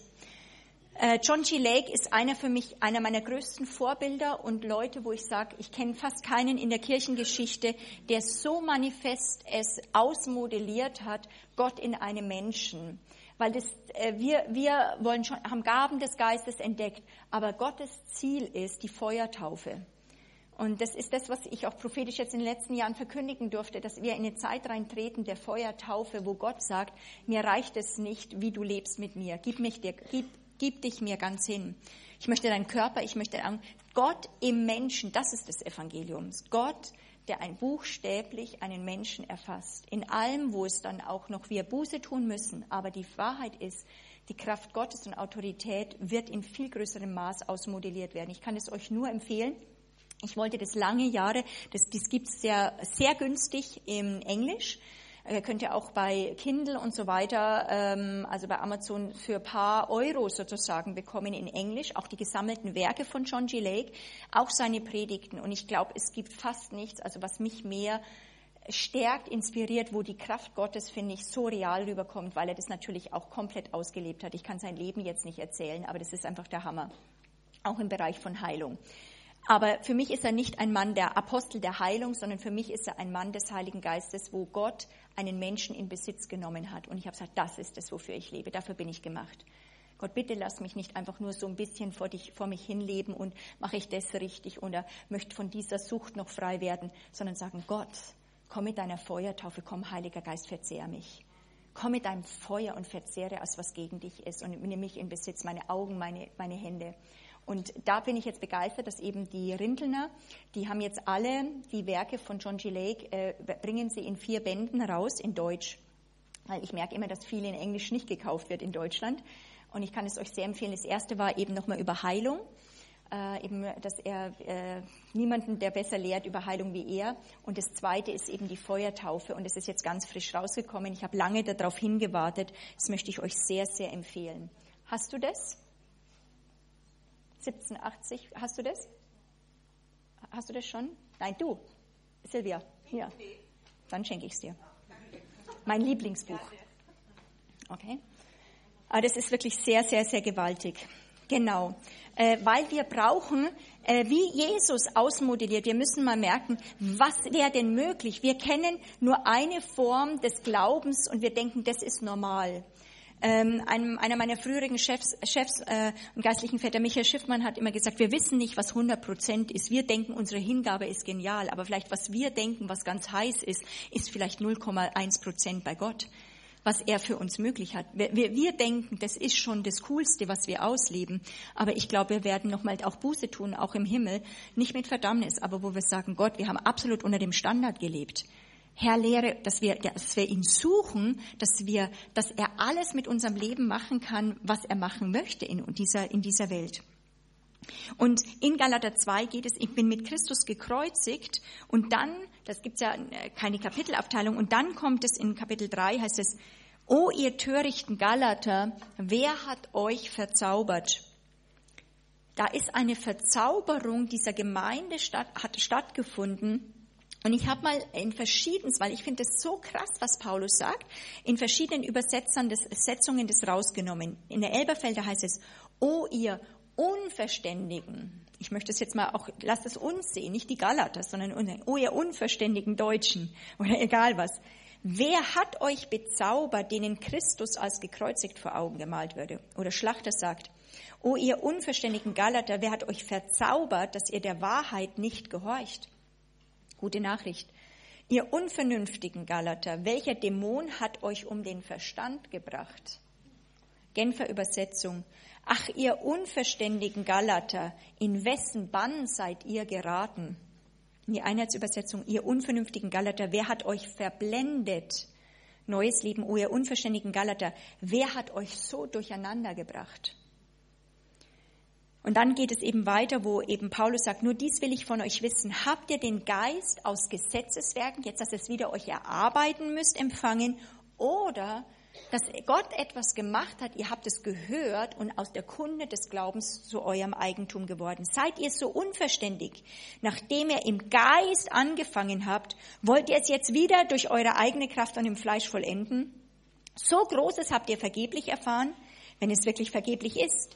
Äh, John G. Lake ist einer für mich, einer meiner größten Vorbilder und Leute, wo ich sage, ich kenne fast keinen in der Kirchengeschichte, der so manifest es ausmodelliert hat, Gott in einem Menschen. Weil das, äh, wir, wir wollen schon, haben Gaben des Geistes entdeckt, aber Gottes Ziel ist die Feuertaufe. Und das ist das, was ich auch prophetisch jetzt in den letzten Jahren verkündigen durfte, dass wir in eine Zeit reintreten der Feuertaufe, wo Gott sagt, mir reicht es nicht, wie du lebst mit mir. Gib, mich dir, gib, gib dich mir ganz hin. Ich möchte deinen Körper, ich möchte Gott im Menschen, das ist das Evangelium. Gott, der ein buchstäblich einen Menschen erfasst. In allem, wo es dann auch noch wir Buße tun müssen. Aber die Wahrheit ist, die Kraft Gottes und Autorität wird in viel größerem Maß ausmodelliert werden. Ich kann es euch nur empfehlen. Ich wollte das lange Jahre, das, das gibt es sehr, sehr günstig im Englisch. Äh, könnt ihr auch bei Kindle und so weiter, ähm, also bei Amazon für paar Euro sozusagen bekommen in Englisch, auch die gesammelten Werke von John G. Lake, auch seine Predigten. Und ich glaube, es gibt fast nichts, also was mich mehr stärkt, inspiriert, wo die Kraft Gottes, finde ich, so real rüberkommt, weil er das natürlich auch komplett ausgelebt hat. Ich kann sein Leben jetzt nicht erzählen, aber das ist einfach der Hammer. Auch im Bereich von Heilung. Aber für mich ist er nicht ein Mann der Apostel der Heilung, sondern für mich ist er ein Mann des Heiligen Geistes, wo Gott einen Menschen in Besitz genommen hat. Und ich habe gesagt, das ist es, wofür ich lebe. Dafür bin ich gemacht. Gott, bitte lass mich nicht einfach nur so ein bisschen vor, dich, vor mich hinleben und mache ich das richtig oder möchte von dieser Sucht noch frei werden, sondern sagen, Gott, komm mit deiner Feuertaufe, komm, Heiliger Geist, verzehr mich. Komm mit deinem Feuer und verzehre, als was gegen dich ist und nimm mich in Besitz, meine Augen, meine, meine Hände. Und da bin ich jetzt begeistert, dass eben die Rintelner, die haben jetzt alle die Werke von John G. Lake, äh, bringen sie in vier Bänden raus in Deutsch. Weil ich merke immer, dass viel in Englisch nicht gekauft wird in Deutschland. Und ich kann es euch sehr empfehlen. Das erste war eben nochmal über Heilung. Äh, eben, dass er äh, niemanden, der besser lehrt über Heilung wie er. Und das zweite ist eben die Feuertaufe. Und es ist jetzt ganz frisch rausgekommen. Ich habe lange darauf hingewartet. Das möchte ich euch sehr, sehr empfehlen. Hast du das? 1780. Hast du das? Hast du das schon? Nein, du. Silvia. Ja. Dann schenke ich es dir. Mein Lieblingsbuch. Okay. Aber das ist wirklich sehr, sehr, sehr gewaltig. Genau. Äh, weil wir brauchen, äh, wie Jesus ausmodelliert, wir müssen mal merken, was wäre denn möglich? Wir kennen nur eine Form des Glaubens und wir denken, das ist normal. Ähm, einer meiner früheren Chefs, Chefs äh, und geistlichen Väter, Michael Schiffmann, hat immer gesagt, wir wissen nicht, was 100 Prozent ist. Wir denken, unsere Hingabe ist genial, aber vielleicht was wir denken, was ganz heiß ist, ist vielleicht 0,1 Prozent bei Gott was er für uns möglich hat. Wir, wir, wir, denken, das ist schon das Coolste, was wir ausleben. Aber ich glaube, wir werden nochmal auch Buße tun, auch im Himmel. Nicht mit Verdammnis, aber wo wir sagen, Gott, wir haben absolut unter dem Standard gelebt. Herr, lehre, dass wir, dass wir ihn suchen, dass wir, dass er alles mit unserem Leben machen kann, was er machen möchte in dieser, in dieser Welt. Und in Galater 2 geht es, ich bin mit Christus gekreuzigt und dann, das gibt's ja äh, keine Kapitelaufteilung, und dann kommt es in Kapitel 3, heißt es, O ihr törichten Galater, wer hat euch verzaubert? Da ist eine Verzauberung dieser Gemeinde statt, hat stattgefunden, und ich habe mal in verschiedenen, weil ich finde es so krass, was Paulus sagt, in verschiedenen Übersetzern des, Setzungen das rausgenommen. In der Elberfelder heißt es, O ihr Unverständigen. Ich möchte es jetzt mal auch, lasst es uns sehen, nicht die Galater, sondern, O ihr unverständigen Deutschen oder egal was. Wer hat euch bezaubert, denen Christus als gekreuzigt vor Augen gemalt würde? Oder Schlachter sagt, O ihr unverständigen Galater, wer hat euch verzaubert, dass ihr der Wahrheit nicht gehorcht? Gute Nachricht. Ihr unvernünftigen Galater, welcher Dämon hat euch um den Verstand gebracht? Genfer Übersetzung. Ach, ihr unverständigen Galater, in wessen Bann seid ihr geraten? Die Einheitsübersetzung, ihr unvernünftigen Galater, wer hat euch verblendet? Neues Leben, oh ihr unverständigen Galater, wer hat euch so durcheinander gebracht? Und dann geht es eben weiter, wo eben Paulus sagt, nur dies will ich von euch wissen. Habt ihr den Geist aus Gesetzeswerken, jetzt dass ihr es wieder euch erarbeiten müsst, empfangen? Oder dass Gott etwas gemacht hat, ihr habt es gehört und aus der Kunde des Glaubens zu eurem Eigentum geworden. Seid ihr so unverständig? Nachdem ihr im Geist angefangen habt, wollt ihr es jetzt wieder durch eure eigene Kraft an dem Fleisch vollenden? So Großes habt ihr vergeblich erfahren, wenn es wirklich vergeblich ist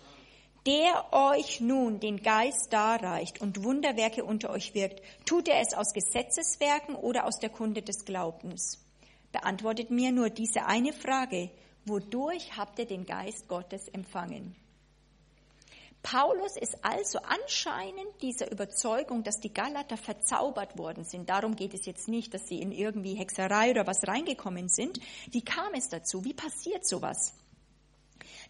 der euch nun den Geist darreicht und Wunderwerke unter euch wirkt, tut er es aus Gesetzeswerken oder aus der Kunde des Glaubens? Beantwortet mir nur diese eine Frage, wodurch habt ihr den Geist Gottes empfangen? Paulus ist also anscheinend dieser Überzeugung, dass die Galater verzaubert worden sind. Darum geht es jetzt nicht, dass sie in irgendwie Hexerei oder was reingekommen sind. Wie kam es dazu? Wie passiert sowas?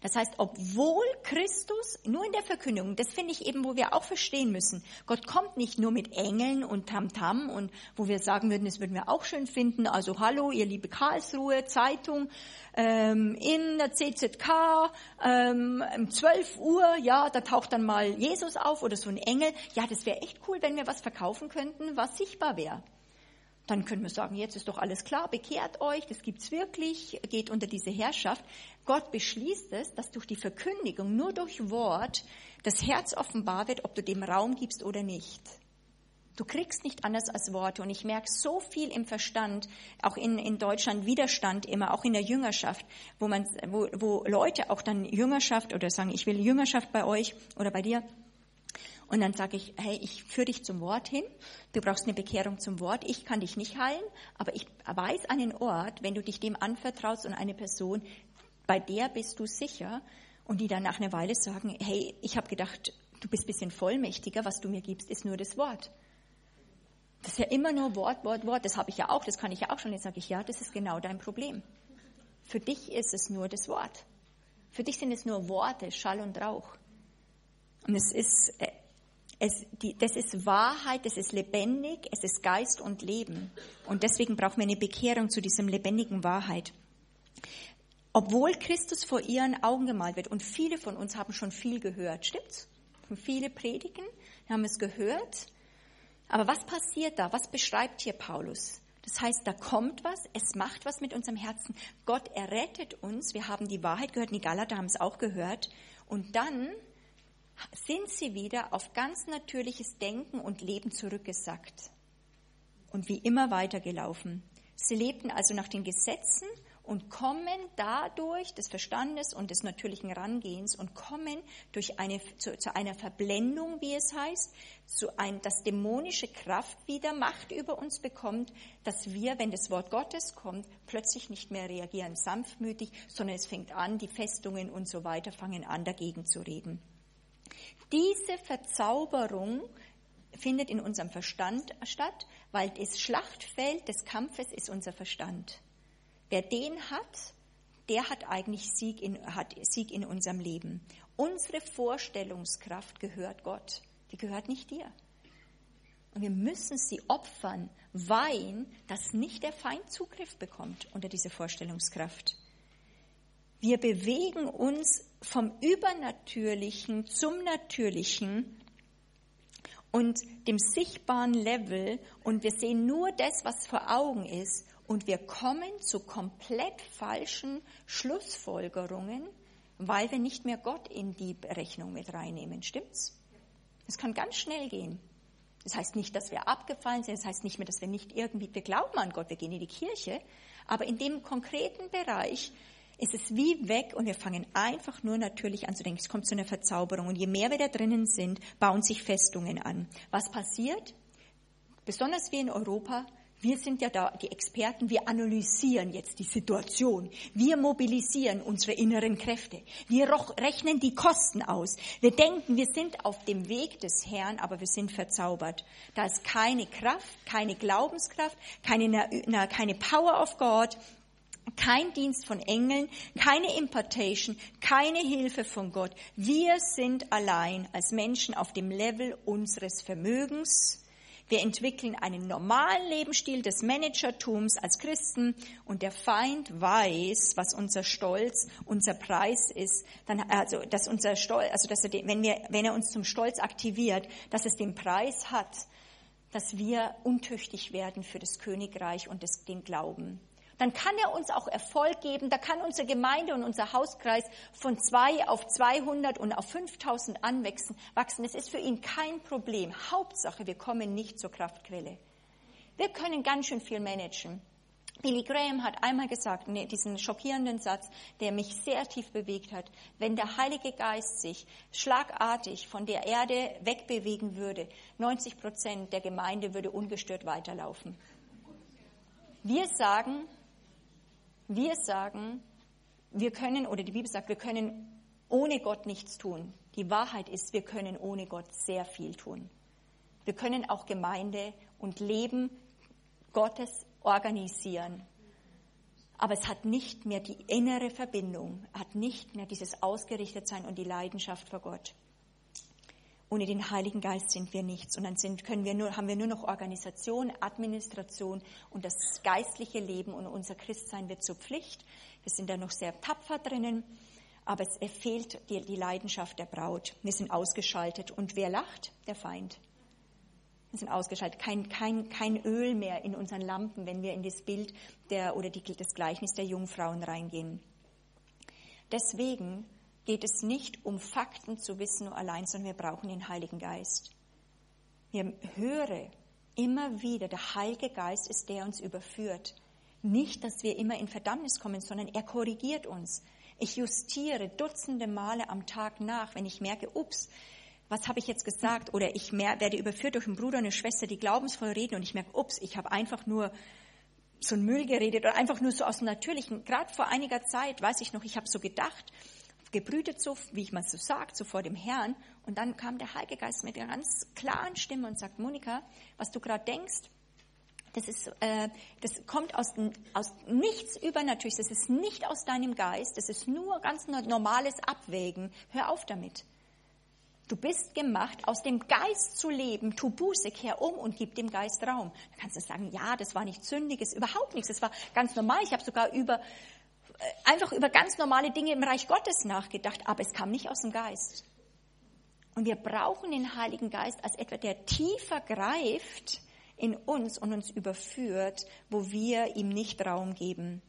Das heißt, obwohl Christus nur in der Verkündigung, das finde ich eben, wo wir auch verstehen müssen, Gott kommt nicht nur mit Engeln und Tamtam -Tam und wo wir sagen würden, das würden wir auch schön finden, also hallo, ihr liebe Karlsruhe, Zeitung, ähm, in der CZK, ähm, um 12 Uhr, ja, da taucht dann mal Jesus auf oder so ein Engel. Ja, das wäre echt cool, wenn wir was verkaufen könnten, was sichtbar wäre dann können wir sagen, jetzt ist doch alles klar, bekehrt euch, das gibt's wirklich, geht unter diese Herrschaft. Gott beschließt es, dass durch die Verkündigung, nur durch Wort, das Herz offenbar wird, ob du dem Raum gibst oder nicht. Du kriegst nicht anders als Worte. Und ich merke so viel im Verstand, auch in, in Deutschland Widerstand immer, auch in der Jüngerschaft, wo man, wo, wo Leute auch dann Jüngerschaft oder sagen, ich will Jüngerschaft bei euch oder bei dir, und dann sage ich, hey, ich führe dich zum Wort hin. Du brauchst eine Bekehrung zum Wort. Ich kann dich nicht heilen, aber ich weiß einen Ort, wenn du dich dem anvertraust und eine Person, bei der bist du sicher. Und die dann nach einer Weile sagen, hey, ich habe gedacht, du bist ein bisschen vollmächtiger, was du mir gibst, ist nur das Wort. Das ist ja immer nur Wort, Wort, Wort. Das habe ich ja auch, das kann ich ja auch schon. Jetzt sage ich, ja, das ist genau dein Problem. Für dich ist es nur das Wort. Für dich sind es nur Worte, Schall und Rauch. Und es ist, äh, es, die, das ist Wahrheit, das ist lebendig, es ist Geist und Leben. Und deswegen brauchen wir eine Bekehrung zu diesem lebendigen Wahrheit. Obwohl Christus vor ihren Augen gemalt wird, und viele von uns haben schon viel gehört, stimmt's? Viele Predigen, haben es gehört. Aber was passiert da? Was beschreibt hier Paulus? Das heißt, da kommt was, es macht was mit unserem Herzen. Gott errettet uns. Wir haben die Wahrheit gehört, die Galater haben es auch gehört. Und dann sind sie wieder auf ganz natürliches Denken und Leben zurückgesackt und wie immer weitergelaufen. Sie lebten also nach den Gesetzen und kommen dadurch des Verstandes und des natürlichen Rangehens und kommen durch eine, zu, zu einer Verblendung, wie es heißt, zu ein, dass dämonische Kraft wieder Macht über uns bekommt, dass wir, wenn das Wort Gottes kommt, plötzlich nicht mehr reagieren sanftmütig, sondern es fängt an, die Festungen und so weiter fangen an, dagegen zu reden. Diese Verzauberung findet in unserem Verstand statt, weil das Schlachtfeld des Kampfes ist unser Verstand. Wer den hat, der hat eigentlich Sieg in, hat Sieg in unserem Leben. Unsere Vorstellungskraft gehört Gott, die gehört nicht dir. Und wir müssen sie opfern, weil dass nicht der Feind Zugriff bekommt unter diese Vorstellungskraft. Wir bewegen uns vom Übernatürlichen zum Natürlichen und dem sichtbaren Level und wir sehen nur das, was vor Augen ist und wir kommen zu komplett falschen Schlussfolgerungen, weil wir nicht mehr Gott in die Rechnung mit reinnehmen. Stimmt's? Es kann ganz schnell gehen. Das heißt nicht, dass wir abgefallen sind, das heißt nicht mehr, dass wir nicht irgendwie, wir glauben an Gott, wir gehen in die Kirche, aber in dem konkreten Bereich ist es wie weg und wir fangen einfach nur natürlich an zu denken, es kommt zu einer Verzauberung. Und je mehr wir da drinnen sind, bauen sich Festungen an. Was passiert? Besonders wir in Europa, wir sind ja da die Experten, wir analysieren jetzt die Situation. Wir mobilisieren unsere inneren Kräfte. Wir rechnen die Kosten aus. Wir denken, wir sind auf dem Weg des Herrn, aber wir sind verzaubert. Da ist keine Kraft, keine Glaubenskraft, keine, keine Power of God, kein Dienst von Engeln, keine Impartation, keine Hilfe von Gott. Wir sind allein als Menschen auf dem Level unseres Vermögens. Wir entwickeln einen normalen Lebensstil des Managertums als Christen und der Feind weiß, was unser Stolz, unser Preis ist. Dann, also, dass unser Stolz, also, dass er, wenn wir, wenn er uns zum Stolz aktiviert, dass es den Preis hat, dass wir untüchtig werden für das Königreich und das, den Glauben dann kann er uns auch Erfolg geben. Da kann unsere Gemeinde und unser Hauskreis von zwei auf 200 und auf 5000 anwachsen. Wachsen. Das ist für ihn kein Problem. Hauptsache, wir kommen nicht zur Kraftquelle. Wir können ganz schön viel managen. Billy Graham hat einmal gesagt, nee, diesen schockierenden Satz, der mich sehr tief bewegt hat. Wenn der Heilige Geist sich schlagartig von der Erde wegbewegen würde, 90 Prozent der Gemeinde würde ungestört weiterlaufen. Wir sagen, wir sagen, wir können, oder die Bibel sagt, wir können ohne Gott nichts tun. Die Wahrheit ist, wir können ohne Gott sehr viel tun. Wir können auch Gemeinde und Leben Gottes organisieren. Aber es hat nicht mehr die innere Verbindung, hat nicht mehr dieses Ausgerichtetsein und die Leidenschaft vor Gott. Ohne den Heiligen Geist sind wir nichts. Und dann sind, können wir nur, haben wir nur noch Organisation, Administration und das geistliche Leben und unser Christsein wird zur Pflicht. Wir sind da noch sehr tapfer drinnen, aber es fehlt die, die Leidenschaft der Braut. Wir sind ausgeschaltet. Und wer lacht? Der Feind. Wir sind ausgeschaltet. Kein, kein, kein Öl mehr in unseren Lampen, wenn wir in das Bild der, oder die, das Gleichnis der Jungfrauen reingehen. Deswegen geht es nicht um Fakten zu wissen nur allein, sondern wir brauchen den Heiligen Geist. Wir höre immer wieder, der Heilige Geist ist der uns überführt. Nicht, dass wir immer in Verdammnis kommen, sondern er korrigiert uns. Ich justiere Dutzende Male am Tag nach, wenn ich merke, ups, was habe ich jetzt gesagt? Oder ich werde überführt durch einen Bruder eine Schwester, die glaubensvoll reden und ich merke, ups, ich habe einfach nur so einen Müll geredet oder einfach nur so aus dem Natürlichen. Gerade vor einiger Zeit, weiß ich noch, ich habe so gedacht, gebrütet so, wie ich mal so sagt, so vor dem Herrn. Und dann kam der Heilige Geist mit einer ganz klaren Stimme und sagt, Monika, was du gerade denkst, das, ist, äh, das kommt aus, aus nichts Übernatürliches, das ist nicht aus deinem Geist, das ist nur ganz normales Abwägen. Hör auf damit. Du bist gemacht, aus dem Geist zu leben. Tu Buße, kehr um und gib dem Geist Raum. Da kannst du sagen, ja, das war nicht sündiges, überhaupt nichts. Das war ganz normal. Ich habe sogar über einfach über ganz normale Dinge im Reich Gottes nachgedacht, aber es kam nicht aus dem Geist. Und wir brauchen den Heiligen Geist als etwa, der tiefer greift in uns und uns überführt, wo wir ihm nicht Raum geben.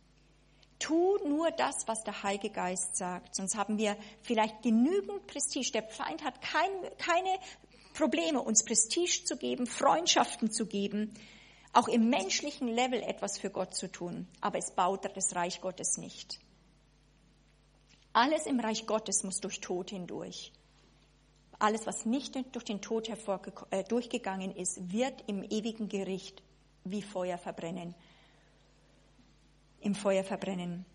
Tu nur das, was der Heilige Geist sagt, sonst haben wir vielleicht genügend Prestige. Der Feind hat kein, keine Probleme, uns Prestige zu geben, Freundschaften zu geben, auch im menschlichen Level etwas für Gott zu tun, aber es baut das Reich Gottes nicht. Alles im Reich Gottes muss durch Tod hindurch. Alles, was nicht durch den Tod äh, durchgegangen ist, wird im ewigen Gericht wie Feuer verbrennen. Im Feuer verbrennen.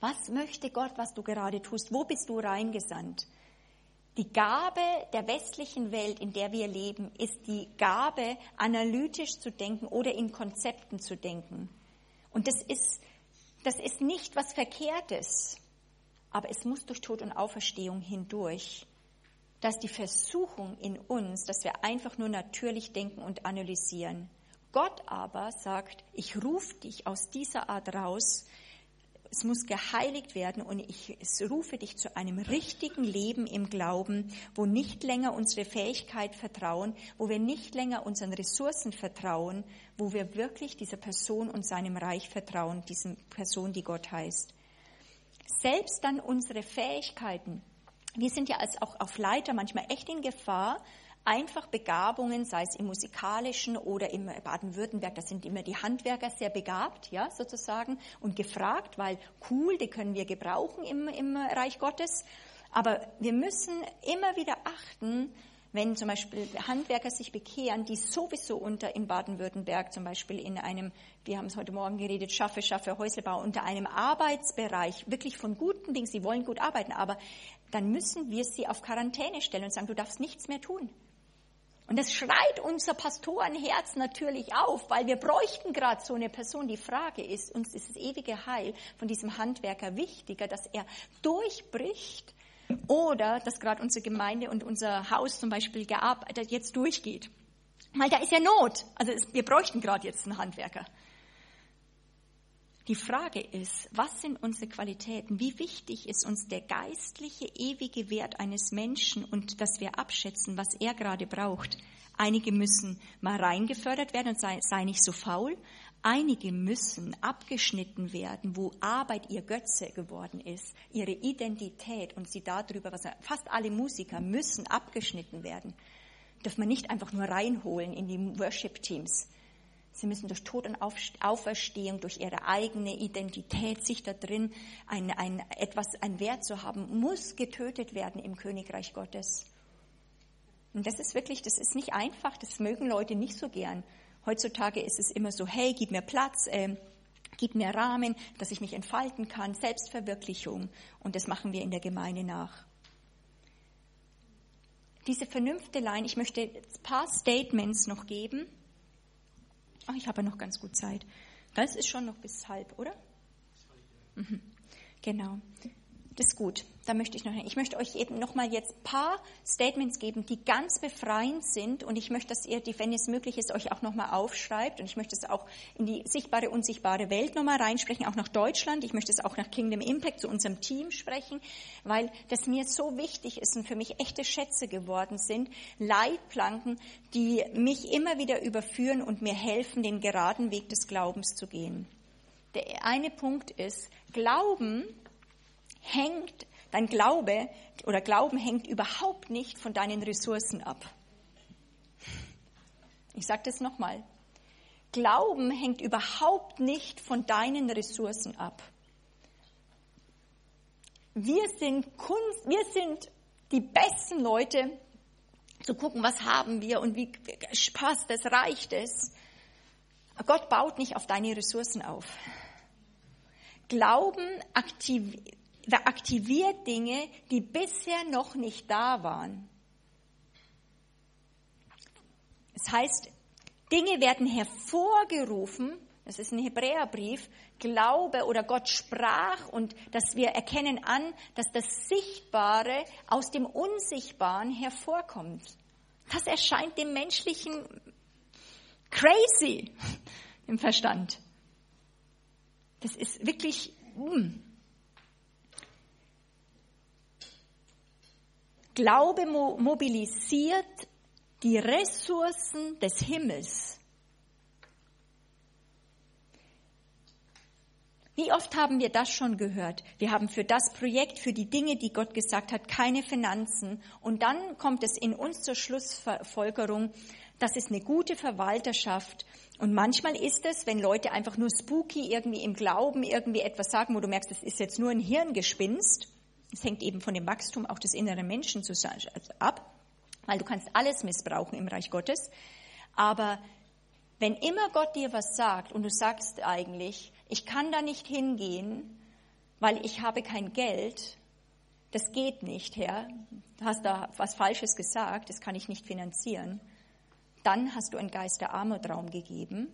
Was möchte Gott, was du gerade tust? Wo bist du reingesandt? Die Gabe der westlichen Welt, in der wir leben, ist die Gabe, analytisch zu denken oder in Konzepten zu denken. Und das ist, das ist nicht was Verkehrtes, aber es muss durch Tod und Auferstehung hindurch. dass die Versuchung in uns, dass wir einfach nur natürlich denken und analysieren. Gott aber sagt, ich rufe dich aus dieser Art raus, es muss geheiligt werden und ich rufe dich zu einem richtigen Leben im Glauben, wo nicht länger unsere Fähigkeit vertrauen, wo wir nicht länger unseren Ressourcen vertrauen, wo wir wirklich dieser Person und seinem Reich vertrauen, diesen Person, die Gott heißt. Selbst dann unsere Fähigkeiten. Wir sind ja als auch auf Leiter manchmal echt in Gefahr, einfach Begabungen, sei es im musikalischen oder im Baden-Württemberg, da sind immer die Handwerker sehr begabt, ja, sozusagen, und gefragt, weil cool, die können wir gebrauchen im, im Reich Gottes. Aber wir müssen immer wieder achten, wenn zum Beispiel Handwerker sich bekehren, die sowieso unter in Baden-Württemberg zum Beispiel in einem, wir haben es heute Morgen geredet, schaffe, schaffe, Häuslebau, unter einem Arbeitsbereich wirklich von guten Dingen, sie wollen gut arbeiten, aber dann müssen wir sie auf Quarantäne stellen und sagen, du darfst nichts mehr tun. Und das schreit unser Pastorenherz natürlich auf, weil wir bräuchten gerade so eine Person. Die Frage ist, uns ist das ewige Heil von diesem Handwerker wichtiger, dass er durchbricht oder dass gerade unsere Gemeinde und unser Haus zum Beispiel gearbeitet jetzt durchgeht. Weil da ist ja Not. Also wir bräuchten gerade jetzt einen Handwerker. Die Frage ist, was sind unsere Qualitäten? Wie wichtig ist uns der geistliche, ewige Wert eines Menschen und dass wir abschätzen, was er gerade braucht? Einige müssen mal reingefördert werden und sei, sei nicht so faul. Einige müssen abgeschnitten werden, wo Arbeit ihr Götze geworden ist, ihre Identität und sie darüber, was fast alle Musiker müssen abgeschnitten werden. Darf man nicht einfach nur reinholen in die Worship-Teams. Sie müssen durch Tod und Auferstehung, durch ihre eigene Identität, sich da drin ein, ein, etwas, ein Wert zu haben, muss getötet werden im Königreich Gottes. Und das ist wirklich, das ist nicht einfach, das mögen Leute nicht so gern. Heutzutage ist es immer so, hey, gib mir Platz, äh, gib mir Rahmen, dass ich mich entfalten kann, Selbstverwirklichung. Und das machen wir in der Gemeinde nach. Diese Vernünftelein, ich möchte ein paar Statements noch geben Ach, ich habe ja noch ganz gut Zeit. Das ist schon noch bis halb, oder? Mhm. Genau. Das ist gut. Da möchte ich noch. Ich möchte euch eben noch mal jetzt paar Statements geben, die ganz befreiend sind. Und ich möchte, dass ihr, wenn es möglich ist, euch auch noch mal aufschreibt. Und ich möchte es auch in die sichtbare, unsichtbare Welt noch mal reinsprechen, auch nach Deutschland. Ich möchte es auch nach Kingdom Impact zu unserem Team sprechen, weil das mir so wichtig ist und für mich echte Schätze geworden sind. Leitplanken, die mich immer wieder überführen und mir helfen, den geraden Weg des Glaubens zu gehen. Der eine Punkt ist, Glauben hängt, dein Glaube oder Glauben hängt überhaupt nicht von deinen Ressourcen ab. Ich sage das nochmal. Glauben hängt überhaupt nicht von deinen Ressourcen ab. Wir sind Kunst, wir sind die besten Leute, zu gucken, was haben wir und wie passt es, reicht es. Gott baut nicht auf deine Ressourcen auf. Glauben aktiviert aktiviert Dinge, die bisher noch nicht da waren. Es heißt, Dinge werden hervorgerufen, das ist ein Hebräerbrief, Glaube oder Gott sprach und dass wir erkennen an, dass das Sichtbare aus dem Unsichtbaren hervorkommt. Das erscheint dem menschlichen crazy im Verstand. Das ist wirklich, mm, Glaube mobilisiert die Ressourcen des Himmels. Wie oft haben wir das schon gehört? Wir haben für das Projekt, für die Dinge, die Gott gesagt hat, keine Finanzen. Und dann kommt es in uns zur Schlussfolgerung, das ist eine gute Verwalterschaft. Und manchmal ist es, wenn Leute einfach nur spooky irgendwie im Glauben irgendwie etwas sagen, wo du merkst, das ist jetzt nur ein Hirngespinst, es hängt eben von dem Wachstum auch des inneren Menschen ab, weil du kannst alles missbrauchen im Reich Gottes. Aber wenn immer Gott dir was sagt und du sagst eigentlich, ich kann da nicht hingehen, weil ich habe kein Geld, das geht nicht, Herr, du hast da was Falsches gesagt, das kann ich nicht finanzieren, dann hast du einen Geist der Armut Raum gegeben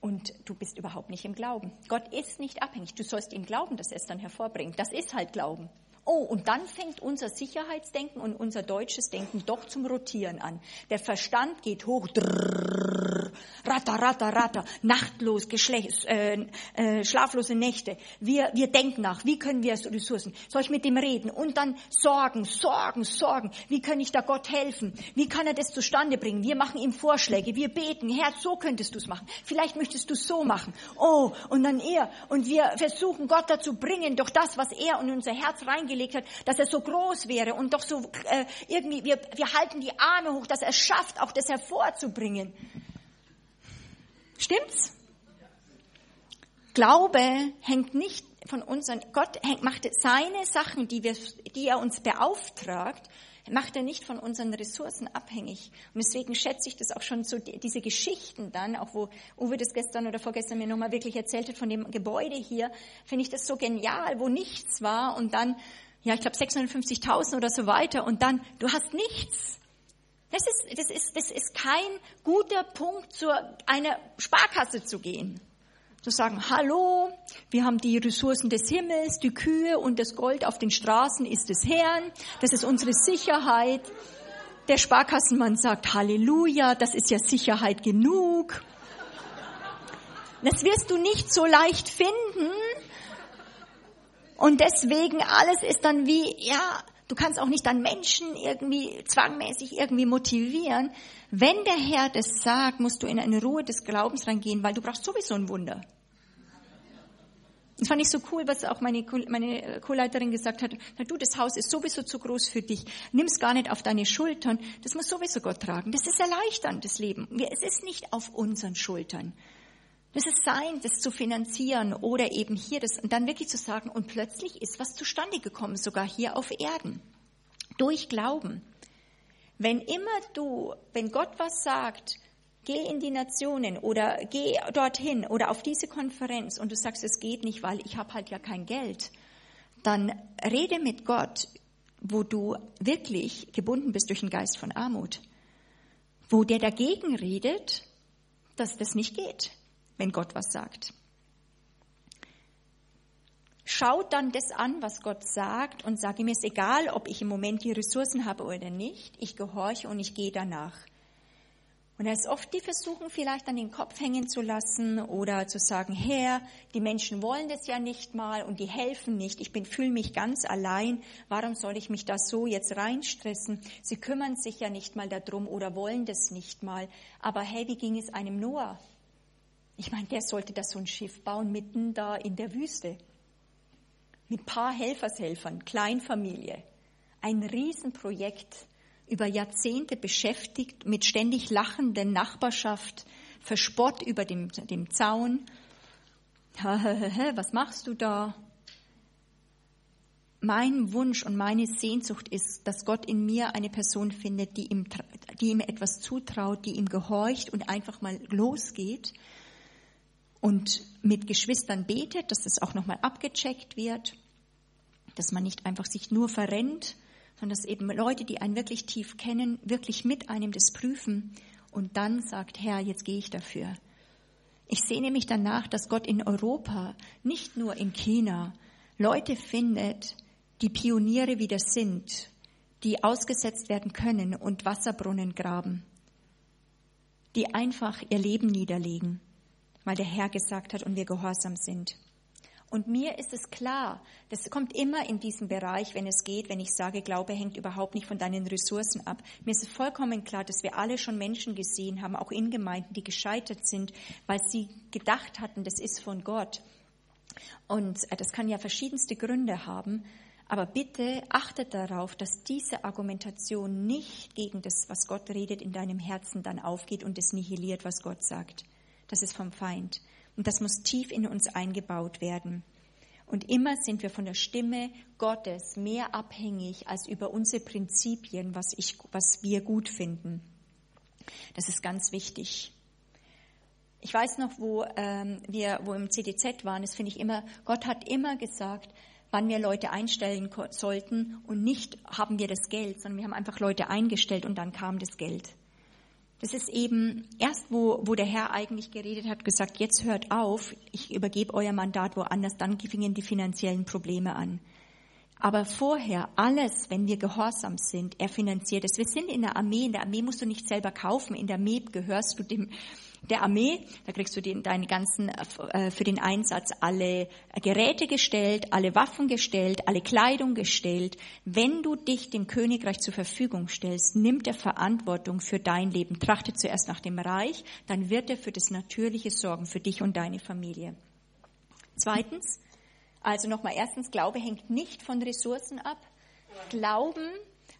und du bist überhaupt nicht im Glauben. Gott ist nicht abhängig. Du sollst ihm glauben, dass er es dann hervorbringt. Das ist halt Glauben. Oh, und dann fängt unser Sicherheitsdenken und unser deutsches Denken doch zum Rotieren an. Der Verstand geht hoch, drrr, ratter, ratter, ratter, nachtlos, Geschlecht, äh, äh, schlaflose Nächte. Wir, wir denken nach, wie können wir Ressourcen? Soll ich mit dem reden? Und dann Sorgen, Sorgen, Sorgen. Wie kann ich da Gott helfen? Wie kann er das zustande bringen? Wir machen ihm Vorschläge, wir beten, Herr, so könntest du es machen. Vielleicht möchtest du es so machen. Oh, und dann er. Und wir versuchen Gott dazu bringen, durch das, was er in unser Herz reingelegt gelegt hat, dass er so groß wäre und doch so äh, irgendwie, wir, wir halten die Arme hoch, dass er es schafft, auch das hervorzubringen. Stimmt's? Glaube hängt nicht von unseren, Gott hängt, macht seine Sachen, die, wir, die er uns beauftragt, macht er nicht von unseren Ressourcen abhängig. Und deswegen schätze ich das auch schon so, diese Geschichten dann, auch wo Uwe das gestern oder vorgestern mir nochmal wirklich erzählt hat von dem Gebäude hier, finde ich das so genial, wo nichts war und dann ja, ich glaube 650.000 oder so weiter und dann, du hast nichts. Das ist, das ist, das ist kein guter Punkt, zu einer Sparkasse zu gehen. Zu sagen, hallo, wir haben die Ressourcen des Himmels, die Kühe und das Gold auf den Straßen ist des Herrn, das ist unsere Sicherheit. Der Sparkassenmann sagt Halleluja, das ist ja Sicherheit genug. Das wirst du nicht so leicht finden. Und deswegen alles ist dann wie, ja, du kannst auch nicht dann Menschen irgendwie zwangmäßig irgendwie motivieren. Wenn der Herr das sagt, musst du in eine Ruhe des Glaubens reingehen, weil du brauchst sowieso ein Wunder. Das fand ich so cool, was auch meine, meine Co-Leiterin gesagt hat. Na du, das Haus ist sowieso zu groß für dich. Nimm's gar nicht auf deine Schultern. Das muss sowieso Gott tragen. Das ist erleichternd, das Leben. Es ist nicht auf unseren Schultern. Das ist sein, das zu finanzieren oder eben hier das und dann wirklich zu sagen, und plötzlich ist was zustande gekommen, sogar hier auf Erden. Durch Glauben. Wenn immer du, wenn Gott was sagt, geh in die Nationen oder geh dorthin oder auf diese Konferenz und du sagst, es geht nicht, weil ich habe halt ja kein Geld, dann rede mit Gott, wo du wirklich gebunden bist durch den Geist von Armut, wo der dagegen redet, dass das nicht geht wenn Gott was sagt. Schaut dann das an, was Gott sagt und sage mir, ist egal, ob ich im Moment die Ressourcen habe oder nicht, ich gehorche und ich gehe danach. Und da ist oft die Versuchung, vielleicht an den Kopf hängen zu lassen oder zu sagen, Herr, die Menschen wollen das ja nicht mal und die helfen nicht. Ich fühle mich ganz allein. Warum soll ich mich da so jetzt reinstressen? Sie kümmern sich ja nicht mal darum oder wollen das nicht mal. Aber hey, wie ging es einem Noah? Ich meine, der sollte da so ein Schiff bauen, mitten da in der Wüste. Mit paar Helfershelfern, Kleinfamilie. Ein Riesenprojekt, über Jahrzehnte beschäftigt, mit ständig lachenden Nachbarschaft, Verspott über dem, dem Zaun. Was machst du da? Mein Wunsch und meine Sehnsucht ist, dass Gott in mir eine Person findet, die ihm, die ihm etwas zutraut, die ihm gehorcht und einfach mal losgeht und mit Geschwistern betet, dass das auch nochmal abgecheckt wird, dass man nicht einfach sich nur verrennt, sondern dass eben Leute, die einen wirklich tief kennen, wirklich mit einem das prüfen und dann sagt, Herr, jetzt gehe ich dafür. Ich sehne mich danach, dass Gott in Europa, nicht nur in China, Leute findet, die Pioniere wieder sind, die ausgesetzt werden können und Wasserbrunnen graben, die einfach ihr Leben niederlegen weil der Herr gesagt hat und wir gehorsam sind. Und mir ist es klar, das kommt immer in diesem Bereich, wenn es geht, wenn ich sage, Glaube hängt überhaupt nicht von deinen Ressourcen ab. Mir ist vollkommen klar, dass wir alle schon Menschen gesehen haben, auch in Gemeinden, die gescheitert sind, weil sie gedacht hatten, das ist von Gott. Und äh, das kann ja verschiedenste Gründe haben. Aber bitte achtet darauf, dass diese Argumentation nicht gegen das, was Gott redet, in deinem Herzen dann aufgeht und es nihiliert, was Gott sagt das ist vom Feind. Und das muss tief in uns eingebaut werden. Und immer sind wir von der Stimme Gottes mehr abhängig als über unsere Prinzipien, was, ich, was wir gut finden. Das ist ganz wichtig. Ich weiß noch, wo ähm, wir, wo im CDZ waren, das finde ich immer, Gott hat immer gesagt, wann wir Leute einstellen sollten und nicht haben wir das Geld, sondern wir haben einfach Leute eingestellt und dann kam das Geld. Das ist eben erst, wo, wo der Herr eigentlich geredet hat, gesagt, jetzt hört auf, ich übergebe euer Mandat woanders, dann fingen die finanziellen Probleme an. Aber vorher, alles, wenn wir gehorsam sind, er finanziert es. Wir sind in der Armee, in der Armee musst du nicht selber kaufen, in der Armee gehörst du dem, der Armee, da kriegst du den, deine ganzen, äh, für den Einsatz alle Geräte gestellt, alle Waffen gestellt, alle Kleidung gestellt. Wenn du dich dem Königreich zur Verfügung stellst, nimmt er Verantwortung für dein Leben. Trachte zuerst nach dem Reich, dann wird er für das Natürliche sorgen, für dich und deine Familie. Zweitens, also nochmal, erstens, Glaube hängt nicht von Ressourcen ab. Glauben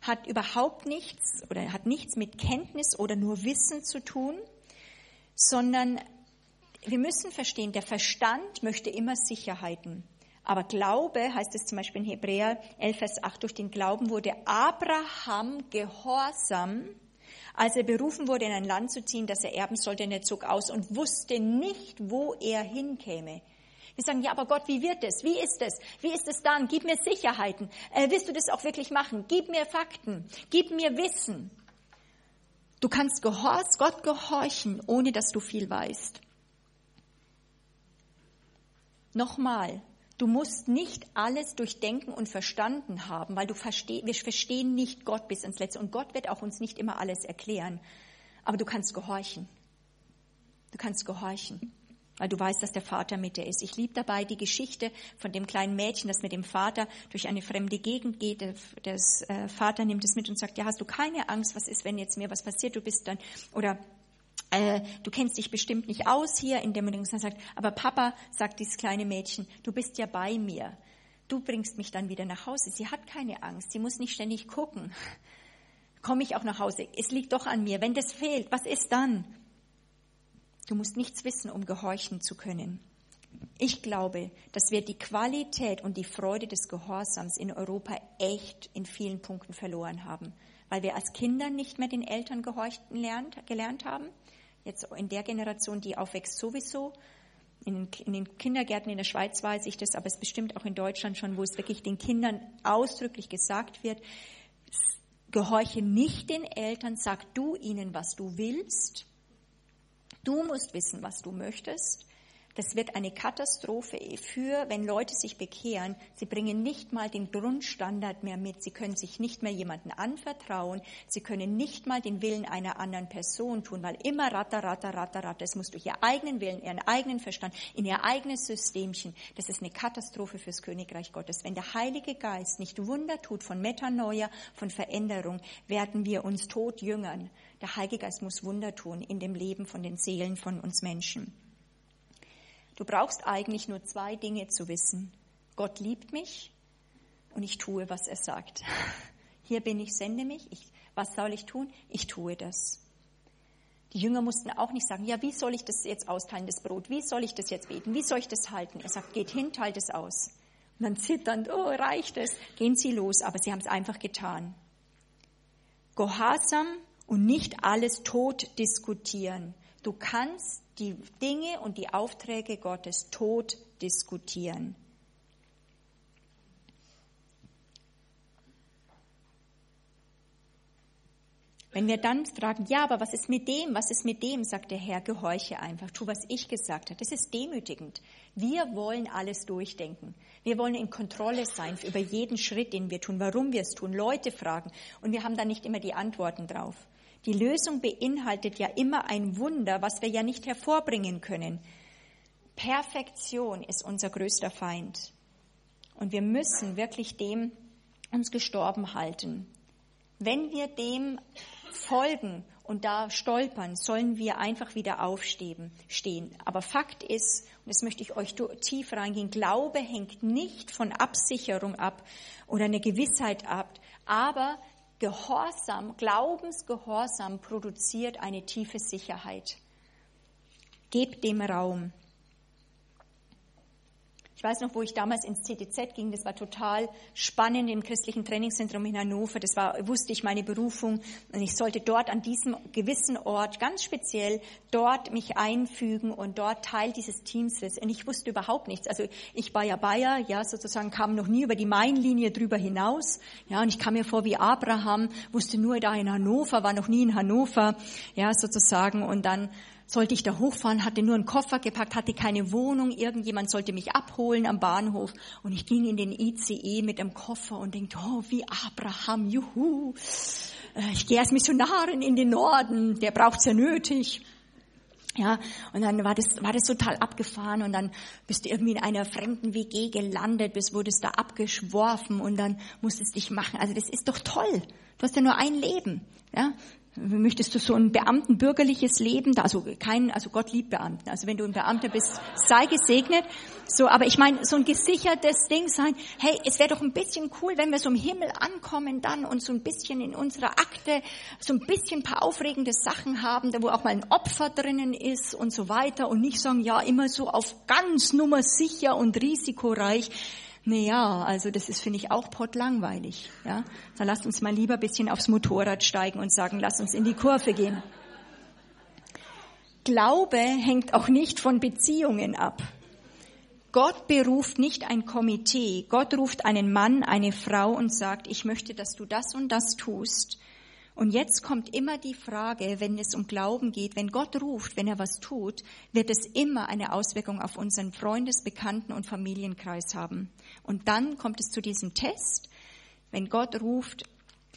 hat überhaupt nichts oder hat nichts mit Kenntnis oder nur Wissen zu tun sondern wir müssen verstehen, der Verstand möchte immer Sicherheiten. Aber Glaube, heißt es zum Beispiel in Hebräer 11, Vers 8, durch den Glauben wurde Abraham gehorsam, als er berufen wurde, in ein Land zu ziehen, das er erben sollte, und er zog aus und wusste nicht, wo er hinkäme. Wir sagen, ja, aber Gott, wie wird es? Wie ist es? Wie ist es dann? Gib mir Sicherheiten. Äh, willst du das auch wirklich machen? Gib mir Fakten. Gib mir Wissen. Du kannst Gott gehorchen, ohne dass du viel weißt. Nochmal, Du musst nicht alles durchdenken und verstanden haben, weil du versteh, wir verstehen nicht Gott bis ins Letzte. Und Gott wird auch uns nicht immer alles erklären. Aber du kannst gehorchen. Du kannst gehorchen, weil du weißt, dass der Vater mit dir ist. Ich liebe dabei die Geschichte von dem kleinen Mädchen, das mit dem Vater durch eine fremde Gegend geht. Der, der äh, Vater nimmt es mit und sagt, ja, hast du keine Angst, was ist, wenn jetzt mir was passiert, du bist dann, oder äh, du kennst dich bestimmt nicht aus hier, in dem man dann sagt, aber Papa, sagt dieses kleine Mädchen, du bist ja bei mir. Du bringst mich dann wieder nach Hause. Sie hat keine Angst, sie muss nicht ständig gucken. Komme ich auch nach Hause? Es liegt doch an mir. Wenn das fehlt, was ist dann? Du musst nichts wissen, um gehorchen zu können. Ich glaube, dass wir die Qualität und die Freude des Gehorsams in Europa echt in vielen Punkten verloren haben, weil wir als Kinder nicht mehr den Eltern gehorchten lernt, gelernt haben jetzt in der Generation, die aufwächst, sowieso. In, in den Kindergärten in der Schweiz weiß ich das, aber es bestimmt auch in Deutschland schon, wo es wirklich den Kindern ausdrücklich gesagt wird, gehorche nicht den Eltern, sag du ihnen, was du willst. Du musst wissen, was du möchtest. Das wird eine Katastrophe für, wenn Leute sich bekehren. Sie bringen nicht mal den Grundstandard mehr mit. Sie können sich nicht mehr jemanden anvertrauen. Sie können nicht mal den Willen einer anderen Person tun, weil immer ratter, ratter, ratter, ratter. Es muss durch ihr eigenen Willen, ihren eigenen Verstand, in ihr eigenes Systemchen. Das ist eine Katastrophe fürs Königreich Gottes. Wenn der Heilige Geist nicht Wunder tut von Metanoia, von Veränderung, werden wir uns tot jüngern. Der Heilige Geist muss Wunder tun in dem Leben von den Seelen von uns Menschen. Du brauchst eigentlich nur zwei Dinge zu wissen. Gott liebt mich und ich tue, was er sagt. Hier bin ich, sende mich. Ich, was soll ich tun? Ich tue das. Die Jünger mussten auch nicht sagen, ja, wie soll ich das jetzt austeilen, das Brot? Wie soll ich das jetzt beten? Wie soll ich das halten? Er sagt, geht hin, teilt es aus. Und dann zitternd, oh, reicht es? Gehen sie los. Aber sie haben es einfach getan. Gehorsam und nicht alles tot diskutieren. Du kannst die Dinge und die Aufträge Gottes tot diskutieren. Wenn wir dann fragen, ja, aber was ist mit dem, was ist mit dem, sagt der Herr, gehorche einfach, tu, was ich gesagt habe. Das ist demütigend. Wir wollen alles durchdenken. Wir wollen in Kontrolle sein über jeden Schritt, den wir tun, warum wir es tun, Leute fragen. Und wir haben da nicht immer die Antworten drauf. Die Lösung beinhaltet ja immer ein Wunder, was wir ja nicht hervorbringen können. Perfektion ist unser größter Feind. Und wir müssen wirklich dem uns gestorben halten. Wenn wir dem folgen und da stolpern, sollen wir einfach wieder aufstehen. Aber Fakt ist, und das möchte ich euch tief reingehen, Glaube hängt nicht von Absicherung ab oder eine Gewissheit ab, aber Gehorsam, Glaubensgehorsam produziert eine tiefe Sicherheit. Gebt dem Raum. Ich weiß noch, wo ich damals ins CTZ ging, das war total spannend im christlichen Trainingszentrum in Hannover. Das war, wusste ich meine Berufung und ich sollte dort an diesem gewissen Ort ganz speziell dort mich einfügen und dort Teil dieses Teams ist. Und ich wusste überhaupt nichts. Also ich war ja Bayer, ja, sozusagen kam noch nie über die Mainlinie drüber hinaus. Ja, und ich kam mir vor wie Abraham, wusste nur da in Hannover, war noch nie in Hannover, ja, sozusagen und dann sollte ich da hochfahren, hatte nur einen Koffer gepackt, hatte keine Wohnung, irgendjemand sollte mich abholen am Bahnhof und ich ging in den ICE mit dem Koffer und denkte, oh, wie Abraham, juhu, äh, ich gehe als Missionarin in den Norden, der braucht's ja nötig. Ja, und dann war das, war das total abgefahren und dann bist du irgendwie in einer fremden WG gelandet, bist, wurdest da abgeschworfen und dann musstest dich machen. Also das ist doch toll. Du hast ja nur ein Leben. Ja, Möchtest du so ein beamtenbürgerliches Leben? Also kein, also Gott liebt Beamten. Also wenn du ein Beamter bist, sei gesegnet. So, aber ich meine, so ein gesichertes Ding sein. Hey, es wäre doch ein bisschen cool, wenn wir so im Himmel ankommen dann und so ein bisschen in unserer Akte so ein bisschen ein paar aufregende Sachen haben, da wo auch mal ein Opfer drinnen ist und so weiter und nicht sagen, ja, immer so auf ganz nummer sicher und risikoreich. Naja, also das ist, finde ich, auch potlangweilig. Ja? Dann lasst uns mal lieber ein bisschen aufs Motorrad steigen und sagen, lass uns in die Kurve gehen. Glaube hängt auch nicht von Beziehungen ab. Gott beruft nicht ein Komitee. Gott ruft einen Mann, eine Frau und sagt, ich möchte, dass du das und das tust. Und jetzt kommt immer die Frage, wenn es um Glauben geht, wenn Gott ruft, wenn er was tut, wird es immer eine Auswirkung auf unseren Freundes-, Bekannten- und Familienkreis haben. Und dann kommt es zu diesem Test. Wenn Gott ruft,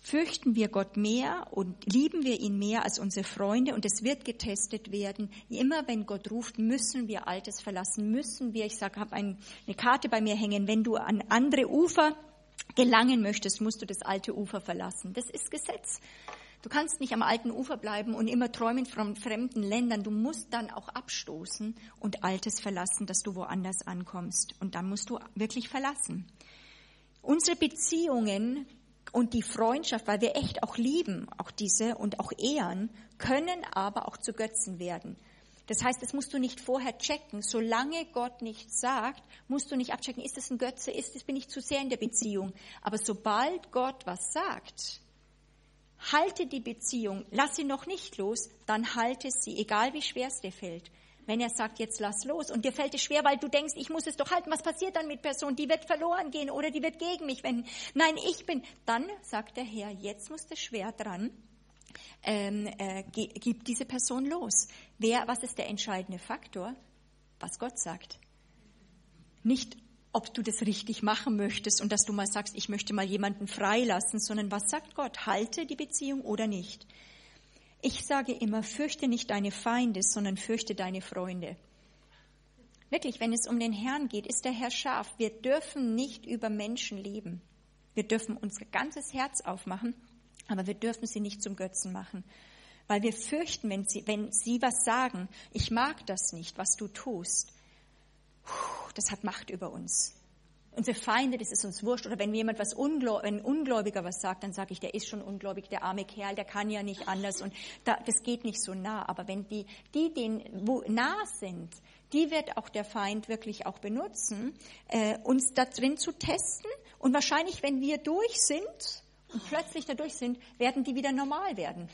fürchten wir Gott mehr und lieben wir ihn mehr als unsere Freunde und es wird getestet werden. Immer wenn Gott ruft, müssen wir Altes verlassen, müssen wir, ich sage, habe eine Karte bei mir hängen, wenn du an andere Ufer gelangen möchtest, musst du das alte Ufer verlassen. Das ist Gesetz. Du kannst nicht am alten Ufer bleiben und immer träumen von fremden Ländern. Du musst dann auch abstoßen und Altes verlassen, dass du woanders ankommst. Und dann musst du wirklich verlassen. Unsere Beziehungen und die Freundschaft, weil wir echt auch lieben, auch diese und auch ehren, können aber auch zu Götzen werden. Das heißt, das musst du nicht vorher checken. Solange Gott nichts sagt, musst du nicht abchecken, ist das ein Götze, ist das, bin ich zu sehr in der Beziehung. Aber sobald Gott was sagt, halte die Beziehung, lass sie noch nicht los, dann halte sie, egal wie schwer es dir fällt. Wenn er sagt, jetzt lass los und dir fällt es schwer, weil du denkst, ich muss es doch halten, was passiert dann mit Person? Die wird verloren gehen oder die wird gegen mich wenden. Nein, ich bin. Dann sagt der Herr, jetzt muss das schwer dran ähm, äh, gibt diese Person los. Wer, was ist der entscheidende Faktor? Was Gott sagt. Nicht, ob du das richtig machen möchtest und dass du mal sagst, ich möchte mal jemanden freilassen, sondern was sagt Gott? Halte die Beziehung oder nicht? Ich sage immer, fürchte nicht deine Feinde, sondern fürchte deine Freunde. Wirklich, wenn es um den Herrn geht, ist der Herr scharf. Wir dürfen nicht über Menschen leben. Wir dürfen unser ganzes Herz aufmachen aber wir dürfen sie nicht zum Götzen machen, weil wir fürchten, wenn sie, wenn sie was sagen, ich mag das nicht, was du tust, das hat Macht über uns. Unsere Feinde, das ist uns wurscht. Oder wenn jemand was Ungläub wenn ein Ungläubiger was sagt, dann sage ich, der ist schon ungläubig, der arme Kerl, der kann ja nicht anders. Und da, das geht nicht so nah. Aber wenn die, die denen wo nah sind, die wird auch der Feind wirklich auch benutzen, äh, uns da drin zu testen. Und wahrscheinlich, wenn wir durch sind, und plötzlich dadurch sind, werden die wieder normal werden.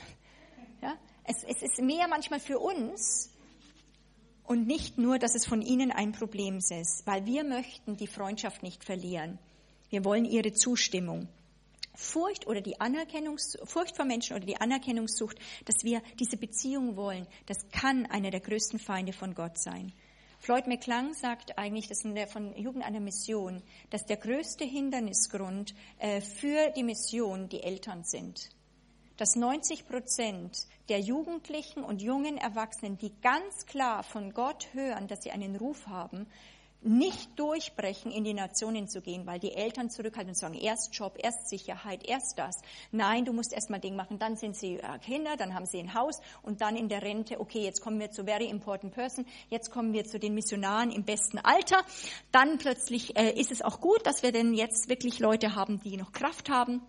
Ja? Es, es ist mehr manchmal für uns und nicht nur, dass es von ihnen ein Problem ist, weil wir möchten die Freundschaft nicht verlieren. Wir wollen ihre Zustimmung. Furcht oder die Anerkennungs Furcht vor Menschen oder die Anerkennungssucht, dass wir diese Beziehung wollen, das kann einer der größten Feinde von Gott sein. Floyd McClung sagt eigentlich, das ist von Jugend der Mission, dass der größte Hindernisgrund äh, für die Mission die Eltern sind. Dass 90 Prozent der Jugendlichen und jungen Erwachsenen, die ganz klar von Gott hören, dass sie einen Ruf haben, nicht durchbrechen, in die Nationen zu gehen, weil die Eltern zurückhalten und sagen, erst Job, erst Sicherheit, erst das. Nein, du musst erst mal Ding machen, dann sind sie äh, Kinder, dann haben sie ein Haus und dann in der Rente, okay, jetzt kommen wir zu very important person, jetzt kommen wir zu den Missionaren im besten Alter. Dann plötzlich äh, ist es auch gut, dass wir denn jetzt wirklich Leute haben, die noch Kraft haben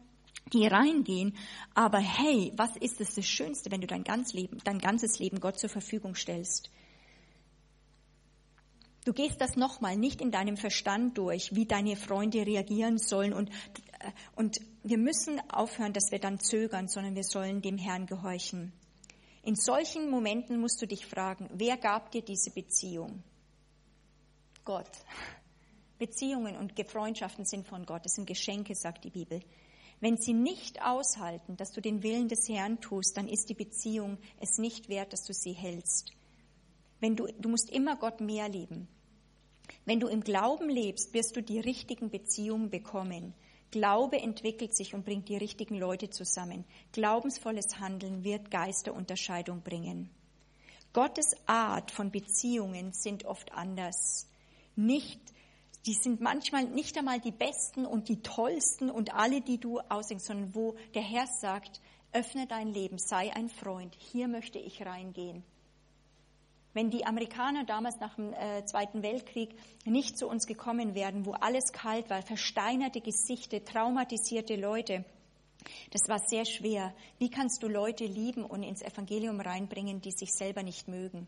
die reingehen. Aber hey, was ist es das Schönste, wenn du dein, ganz Leben, dein ganzes Leben Gott zur Verfügung stellst? Du gehst das nochmal nicht in deinem Verstand durch, wie deine Freunde reagieren sollen. Und, äh, und wir müssen aufhören, dass wir dann zögern, sondern wir sollen dem Herrn gehorchen. In solchen Momenten musst du dich fragen, wer gab dir diese Beziehung? Gott. Beziehungen und Freundschaften sind von Gott. Es sind Geschenke, sagt die Bibel. Wenn sie nicht aushalten, dass du den Willen des Herrn tust, dann ist die Beziehung es nicht wert, dass du sie hältst. Wenn du, du musst immer Gott mehr lieben. Wenn du im Glauben lebst, wirst du die richtigen Beziehungen bekommen. Glaube entwickelt sich und bringt die richtigen Leute zusammen. Glaubensvolles Handeln wird Geisterunterscheidung bringen. Gottes Art von Beziehungen sind oft anders. Nicht, die sind manchmal nicht einmal die besten und die tollsten und alle, die du ausdenkst, sondern wo der Herr sagt, öffne dein Leben, sei ein Freund, hier möchte ich reingehen. Wenn die Amerikaner damals nach dem äh, Zweiten Weltkrieg nicht zu uns gekommen wären, wo alles kalt war, versteinerte Gesichter, traumatisierte Leute, das war sehr schwer. Wie kannst du Leute lieben und ins Evangelium reinbringen, die sich selber nicht mögen?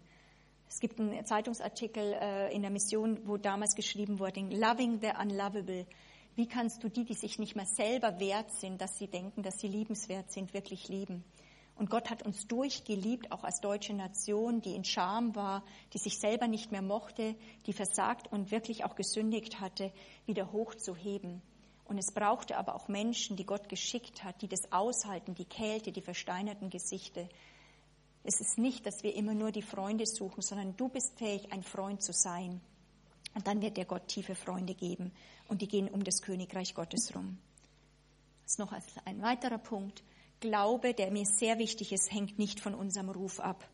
Es gibt einen Zeitungsartikel äh, in der Mission, wo damals geschrieben wurde, Loving the Unlovable. Wie kannst du die, die sich nicht mehr selber wert sind, dass sie denken, dass sie liebenswert sind, wirklich lieben? Und Gott hat uns durchgeliebt, auch als deutsche Nation, die in Scham war, die sich selber nicht mehr mochte, die versagt und wirklich auch gesündigt hatte, wieder hochzuheben. Und es brauchte aber auch Menschen, die Gott geschickt hat, die das aushalten, die Kälte, die versteinerten Gesichter. Es ist nicht, dass wir immer nur die Freunde suchen, sondern du bist fähig, ein Freund zu sein. Und dann wird der Gott tiefe Freunde geben und die gehen um das Königreich Gottes rum. Das ist noch ein weiterer Punkt. Glaube, der mir sehr wichtig ist, hängt nicht von unserem Ruf ab.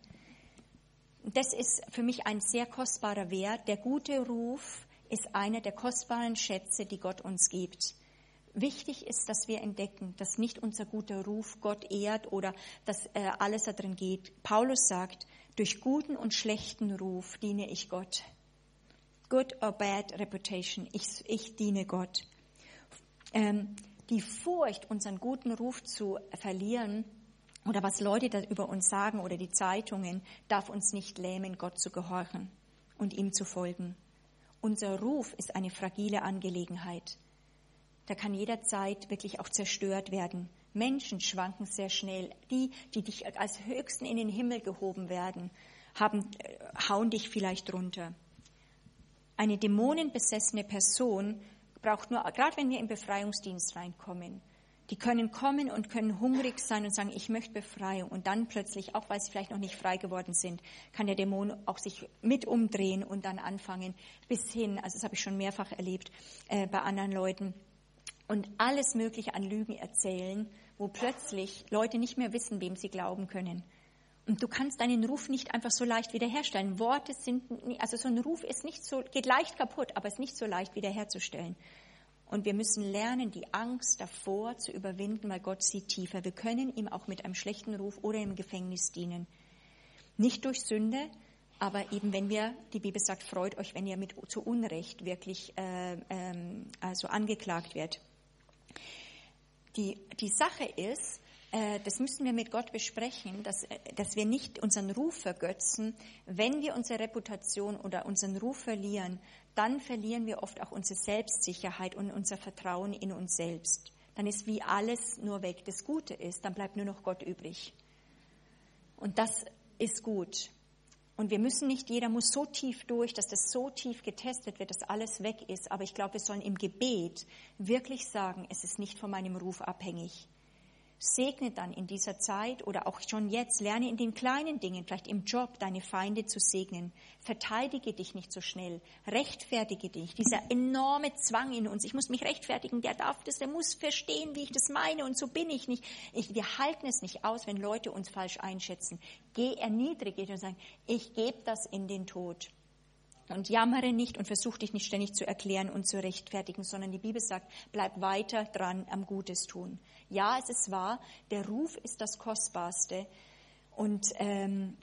Das ist für mich ein sehr kostbarer Wert. Der gute Ruf ist einer der kostbaren Schätze, die Gott uns gibt. Wichtig ist, dass wir entdecken, dass nicht unser guter Ruf Gott ehrt oder dass äh, alles da drin geht. Paulus sagt, durch guten und schlechten Ruf diene ich Gott. Good or bad reputation, ich, ich diene Gott. Ähm, die Furcht, unseren guten Ruf zu verlieren oder was Leute da über uns sagen oder die Zeitungen, darf uns nicht lähmen, Gott zu gehorchen und ihm zu folgen. Unser Ruf ist eine fragile Angelegenheit. Da kann jederzeit wirklich auch zerstört werden. Menschen schwanken sehr schnell. Die, die dich als Höchsten in den Himmel gehoben werden, haben, äh, hauen dich vielleicht runter. Eine dämonenbesessene Person braucht nur, gerade wenn wir im Befreiungsdienst reinkommen, die können kommen und können hungrig sein und sagen, ich möchte Befreiung. Und dann plötzlich, auch weil sie vielleicht noch nicht frei geworden sind, kann der Dämon auch sich mit umdrehen und dann anfangen bis hin, also das habe ich schon mehrfach erlebt äh, bei anderen Leuten, und alles Mögliche an Lügen erzählen, wo plötzlich Leute nicht mehr wissen, wem sie glauben können. Und du kannst deinen Ruf nicht einfach so leicht wiederherstellen. Worte sind, also so ein Ruf ist nicht so, geht leicht kaputt, aber ist nicht so leicht wiederherzustellen. Und wir müssen lernen, die Angst davor zu überwinden, weil Gott sieht tiefer. Wir können ihm auch mit einem schlechten Ruf oder im Gefängnis dienen. Nicht durch Sünde, aber eben wenn wir, die Bibel sagt, freut euch, wenn ihr mit zu Unrecht wirklich äh, ähm, also angeklagt werdet. Die, die Sache ist, das müssen wir mit Gott besprechen, dass, äh, dass wir nicht unseren Ruf vergötzen. Wenn wir unsere Reputation oder unseren Ruf verlieren, dann verlieren wir oft auch unsere Selbstsicherheit und unser Vertrauen in uns selbst. Dann ist wie alles nur weg. Das Gute ist, dann bleibt nur noch Gott übrig. Und das ist gut. Und wir müssen nicht, jeder muss so tief durch, dass das so tief getestet wird, dass alles weg ist. Aber ich glaube, wir sollen im Gebet wirklich sagen, es ist nicht von meinem Ruf abhängig. Segne dann in dieser Zeit oder auch schon jetzt, lerne in den kleinen Dingen, vielleicht im Job, deine Feinde zu segnen. Verteidige dich nicht so schnell. Rechtfertige dich. Dieser enorme Zwang in uns. Ich muss mich rechtfertigen. Der darf das, der muss verstehen, wie ich das meine und so bin ich nicht. Ich, wir halten es nicht aus, wenn Leute uns falsch einschätzen. Geh erniedrige dich und sag, ich gebe das in den Tod. Und jammere nicht und versuch dich nicht ständig zu erklären und zu rechtfertigen, sondern die Bibel sagt, bleib weiter dran am Gutes tun. Ja, es ist wahr, der Ruf ist das Kostbarste. Und ähm,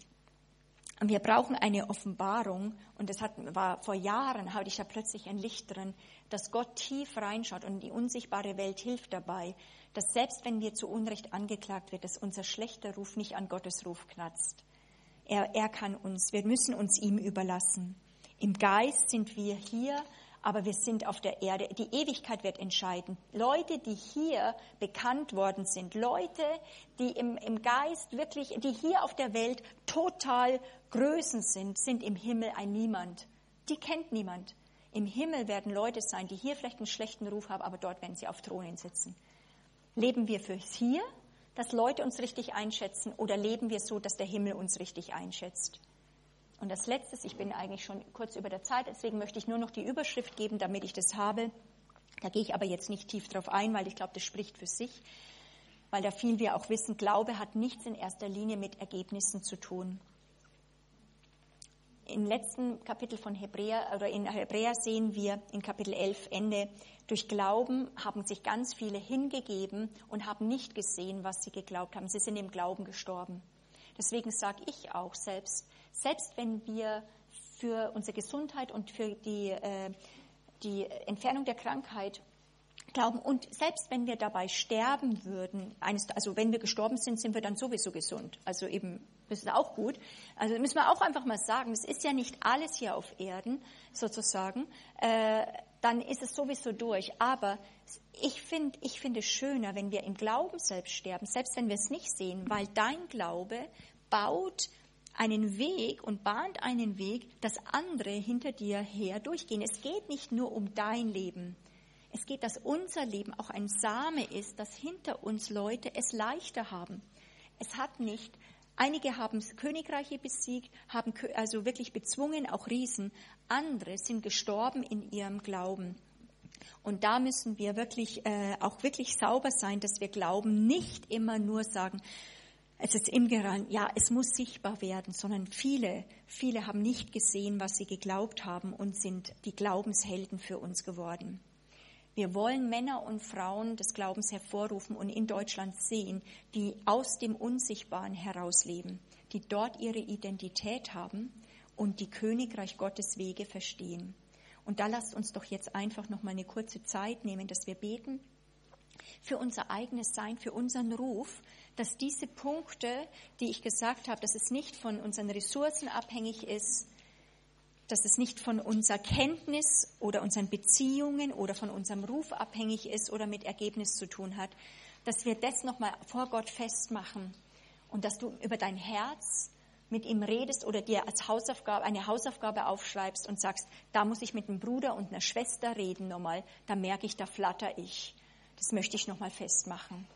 wir brauchen eine Offenbarung. Und das hat, war vor Jahren, hatte ich da plötzlich ein Licht drin, dass Gott tief reinschaut und die unsichtbare Welt hilft dabei, dass selbst wenn wir zu Unrecht angeklagt wird, dass unser schlechter Ruf nicht an Gottes Ruf kratzt. Er, er kann uns, wir müssen uns ihm überlassen. Im Geist sind wir hier aber wir sind auf der Erde. Die Ewigkeit wird entscheiden. Leute, die hier bekannt worden sind, Leute, die im, im Geist wirklich, die hier auf der Welt total Größen sind, sind im Himmel ein Niemand. Die kennt niemand. Im Himmel werden Leute sein, die hier vielleicht einen schlechten Ruf haben, aber dort werden sie auf Thronen sitzen. Leben wir fürs Hier, dass Leute uns richtig einschätzen, oder leben wir so, dass der Himmel uns richtig einschätzt? Und das Letzte, ich bin eigentlich schon kurz über der Zeit, deswegen möchte ich nur noch die Überschrift geben, damit ich das habe. Da gehe ich aber jetzt nicht tief drauf ein, weil ich glaube, das spricht für sich. Weil da viel wir auch wissen, Glaube hat nichts in erster Linie mit Ergebnissen zu tun. Im letzten Kapitel von Hebräer oder in Hebräer sehen wir in Kapitel 11 Ende, durch Glauben haben sich ganz viele hingegeben und haben nicht gesehen, was sie geglaubt haben. Sie sind im Glauben gestorben. Deswegen sage ich auch selbst, selbst wenn wir für unsere Gesundheit und für die, äh, die Entfernung der Krankheit glauben und selbst wenn wir dabei sterben würden, also wenn wir gestorben sind, sind wir dann sowieso gesund. Also eben, das ist auch gut. Also müssen wir auch einfach mal sagen, es ist ja nicht alles hier auf Erden sozusagen, äh, dann ist es sowieso durch. Aber ich finde ich finde es schöner, wenn wir im Glauben selbst sterben, selbst wenn wir es nicht sehen, weil dein Glaube baut einen Weg und bahnt einen Weg, dass andere hinter dir her durchgehen. Es geht nicht nur um dein Leben. Es geht, dass unser Leben auch ein Same ist, dass hinter uns Leute es leichter haben. Es hat nicht, einige haben Königreiche besiegt, haben also wirklich bezwungen, auch Riesen. Andere sind gestorben in ihrem Glauben. Und da müssen wir wirklich äh, auch wirklich sauber sein, dass wir Glauben nicht immer nur sagen, es ist im Geran, ja, es muss sichtbar werden, sondern viele, viele haben nicht gesehen, was sie geglaubt haben und sind die Glaubenshelden für uns geworden. Wir wollen Männer und Frauen des Glaubens hervorrufen und in Deutschland sehen, die aus dem Unsichtbaren herausleben, die dort ihre Identität haben und die Königreich Gottes Wege verstehen. Und da lasst uns doch jetzt einfach noch mal eine kurze Zeit nehmen, dass wir beten für unser eigenes Sein, für unseren Ruf, dass diese Punkte, die ich gesagt habe, dass es nicht von unseren Ressourcen abhängig ist, dass es nicht von unserer Kenntnis oder unseren Beziehungen oder von unserem Ruf abhängig ist oder mit Ergebnis zu tun hat, dass wir das nochmal vor Gott festmachen und dass du über dein Herz mit ihm redest oder dir als Hausaufgabe, eine Hausaufgabe aufschreibst und sagst, da muss ich mit einem Bruder und einer Schwester reden nochmal, da merke ich, da flatter ich. Das möchte ich nochmal festmachen.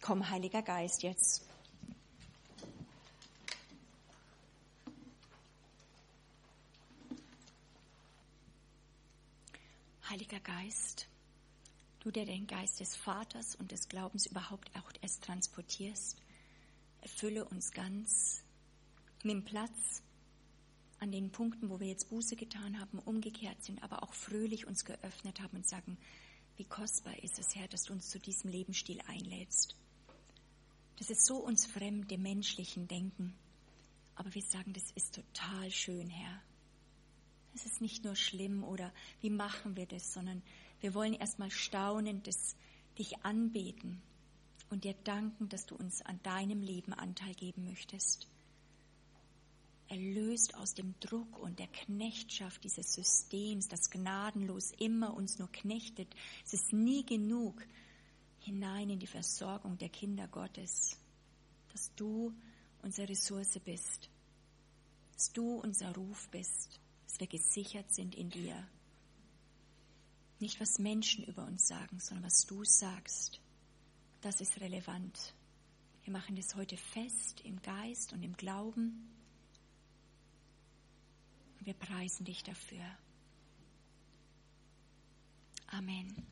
Komm, Heiliger Geist, jetzt. Heiliger Geist, du, der den Geist des Vaters und des Glaubens überhaupt auch erst transportierst, erfülle uns ganz, nimm Platz an den Punkten, wo wir jetzt Buße getan haben, umgekehrt sind, aber auch fröhlich uns geöffnet haben und sagen, wie kostbar ist es, Herr, dass du uns zu diesem Lebensstil einlädst. Das ist so uns fremde menschlichen Denken. Aber wir sagen, das ist total schön, Herr. Es ist nicht nur schlimm oder wie machen wir das, sondern wir wollen erstmal staunen, das, dich anbeten und dir danken, dass du uns an deinem Leben Anteil geben möchtest. Erlöst aus dem Druck und der Knechtschaft dieses Systems, das gnadenlos immer uns nur knechtet. Es ist nie genug, hinein in die Versorgung der Kinder Gottes, dass du unsere Ressource bist, dass du unser Ruf bist, dass wir gesichert sind in dir. Nicht, was Menschen über uns sagen, sondern was du sagst. Das ist relevant. Wir machen das heute fest im Geist und im Glauben. Wir preisen dich dafür. Amen.